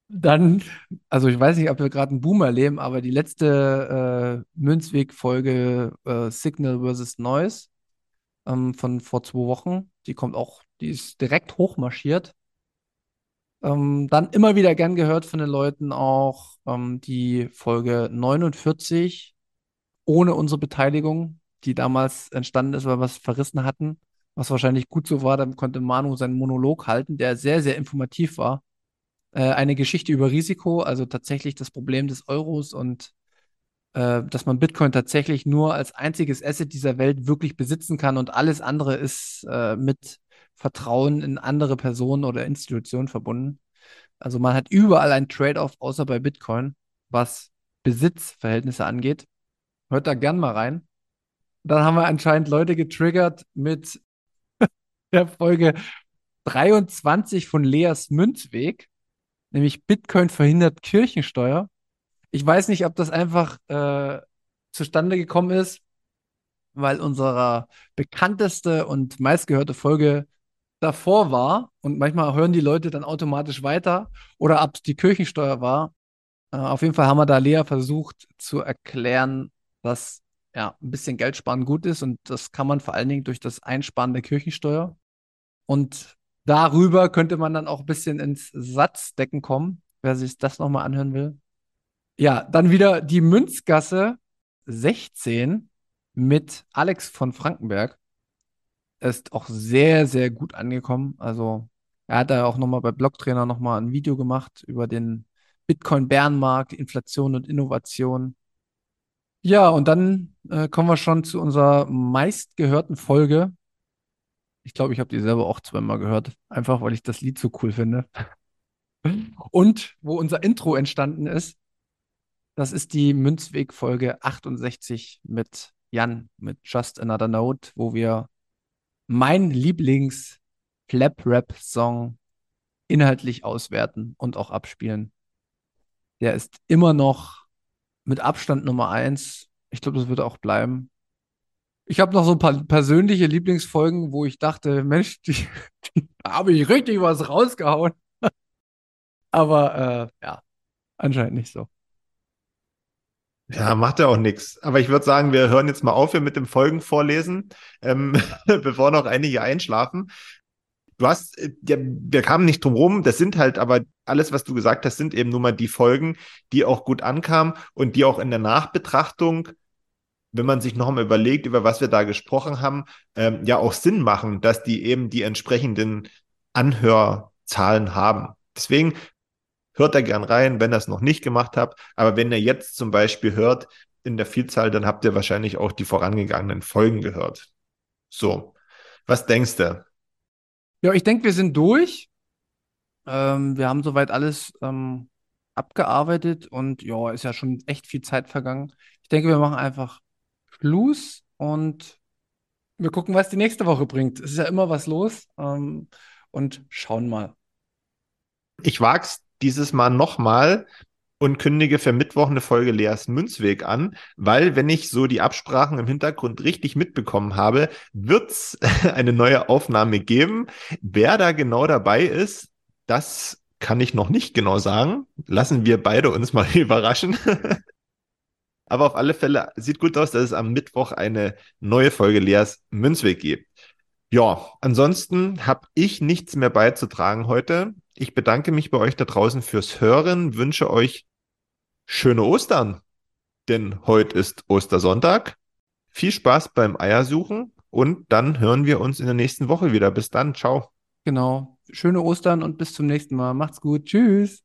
Dann, also ich weiß nicht, ob wir gerade einen Boom erleben, aber die letzte äh, Münzweg-Folge äh, Signal versus Noise ähm, von vor zwei Wochen, die kommt auch, die ist direkt hochmarschiert. Ähm, dann immer wieder gern gehört von den Leuten auch ähm, die Folge 49 ohne unsere Beteiligung, die damals entstanden ist, weil wir es verrissen hatten, was wahrscheinlich gut so war. Dann konnte Manu seinen Monolog halten, der sehr, sehr informativ war. Äh, eine Geschichte über Risiko, also tatsächlich das Problem des Euros und äh, dass man Bitcoin tatsächlich nur als einziges Asset dieser Welt wirklich besitzen kann und alles andere ist äh, mit Vertrauen in andere Personen oder Institutionen verbunden. Also man hat überall ein Trade-off, außer bei Bitcoin, was Besitzverhältnisse angeht. Hört da gern mal rein. Dann haben wir anscheinend Leute getriggert mit der Folge 23 von Leas Münzweg, nämlich Bitcoin verhindert Kirchensteuer. Ich weiß nicht, ob das einfach äh, zustande gekommen ist, weil unsere bekannteste und meistgehörte Folge davor war und manchmal hören die Leute dann automatisch weiter oder ob es die Kirchensteuer war. Äh, auf jeden Fall haben wir da Lea versucht zu erklären, dass ja ein bisschen Geld sparen gut ist und das kann man vor allen Dingen durch das Einsparen der Kirchensteuer. Und darüber könnte man dann auch ein bisschen ins Satzdecken kommen, wer sich das nochmal anhören will. Ja, dann wieder die Münzgasse 16 mit Alex von Frankenberg. Ist auch sehr, sehr gut angekommen. Also, er hat da auch nochmal bei Blocktrainer nochmal ein Video gemacht über den Bitcoin-Bärenmarkt, Inflation und Innovation. Ja, und dann äh, kommen wir schon zu unserer meistgehörten Folge. Ich glaube, ich habe die selber auch zweimal gehört, einfach weil ich das Lied so cool finde. Und wo unser Intro entstanden ist, das ist die Münzweg-Folge 68 mit Jan, mit Just Another Note, wo wir mein Lieblings-Flap-Rap-Song inhaltlich auswerten und auch abspielen. Der ist immer noch mit Abstand Nummer eins. Ich glaube, das wird auch bleiben. Ich habe noch so ein paar persönliche Lieblingsfolgen, wo ich dachte, Mensch, die, die habe ich richtig was rausgehauen. Aber äh, ja, anscheinend nicht so. Ja, macht ja auch nichts. Aber ich würde sagen, wir hören jetzt mal auf hier mit dem Folgenvorlesen, ähm, bevor noch einige einschlafen. du hast, äh, ja, wir kamen nicht drum rum, das sind halt aber alles, was du gesagt hast, sind eben nur mal die Folgen, die auch gut ankamen und die auch in der Nachbetrachtung, wenn man sich noch einmal überlegt, über was wir da gesprochen haben, ähm, ja auch Sinn machen, dass die eben die entsprechenden Anhörzahlen haben. Deswegen hört da gern rein, wenn ihr es noch nicht gemacht habt. Aber wenn ihr jetzt zum Beispiel hört in der Vielzahl, dann habt ihr wahrscheinlich auch die vorangegangenen Folgen gehört. So, was denkst du? Ja, ich denke, wir sind durch. Ähm, wir haben soweit alles ähm, abgearbeitet und ja, ist ja schon echt viel Zeit vergangen. Ich denke, wir machen einfach Schluss und wir gucken, was die nächste Woche bringt. Es ist ja immer was los ähm, und schauen mal. Ich wag's dieses Mal nochmal und kündige für Mittwoch eine Folge Leas Münzweg an, weil wenn ich so die Absprachen im Hintergrund richtig mitbekommen habe, wird's eine neue Aufnahme geben. Wer da genau dabei ist, das kann ich noch nicht genau sagen. Lassen wir beide uns mal überraschen. Aber auf alle Fälle sieht gut aus, dass es am Mittwoch eine neue Folge Leas Münzweg gibt. Ja, ansonsten habe ich nichts mehr beizutragen heute. Ich bedanke mich bei euch da draußen fürs Hören, wünsche euch schöne Ostern, denn heute ist Ostersonntag. Viel Spaß beim Eiersuchen und dann hören wir uns in der nächsten Woche wieder. Bis dann, ciao. Genau. Schöne Ostern und bis zum nächsten Mal. Macht's gut. Tschüss.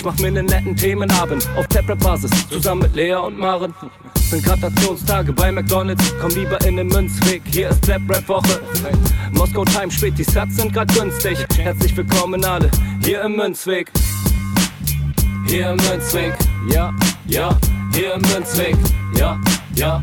Ich mach mir einen netten Themenabend auf Taprap-Basis, zusammen mit Lea und Maren. Sind Gratationstage bei McDonalds, komm lieber in den Münzweg, hier ist Trap Rap Woche. Moskau Time spät, die Sats sind grad günstig. Herzlich willkommen alle, hier im Münzweg. Hier im Münzweg, ja, ja, hier im Münzweg, ja, ja,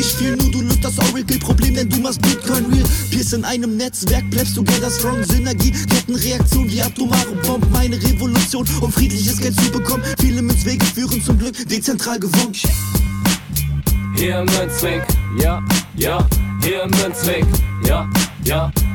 viel, nur du löst das Oracle-Problem, denn du machst Bitcoin real, Pierce in einem Netzwerk, bleibst together strong, Synergie, Kettenreaktion, die atomare Bombe, meine Revolution, um friedliches Geld zu bekommen, viele Münzwege führen zum Glück, dezentral gewonnen. Hier Münzweg, ja, ja, hier Münzweg, ja, ja,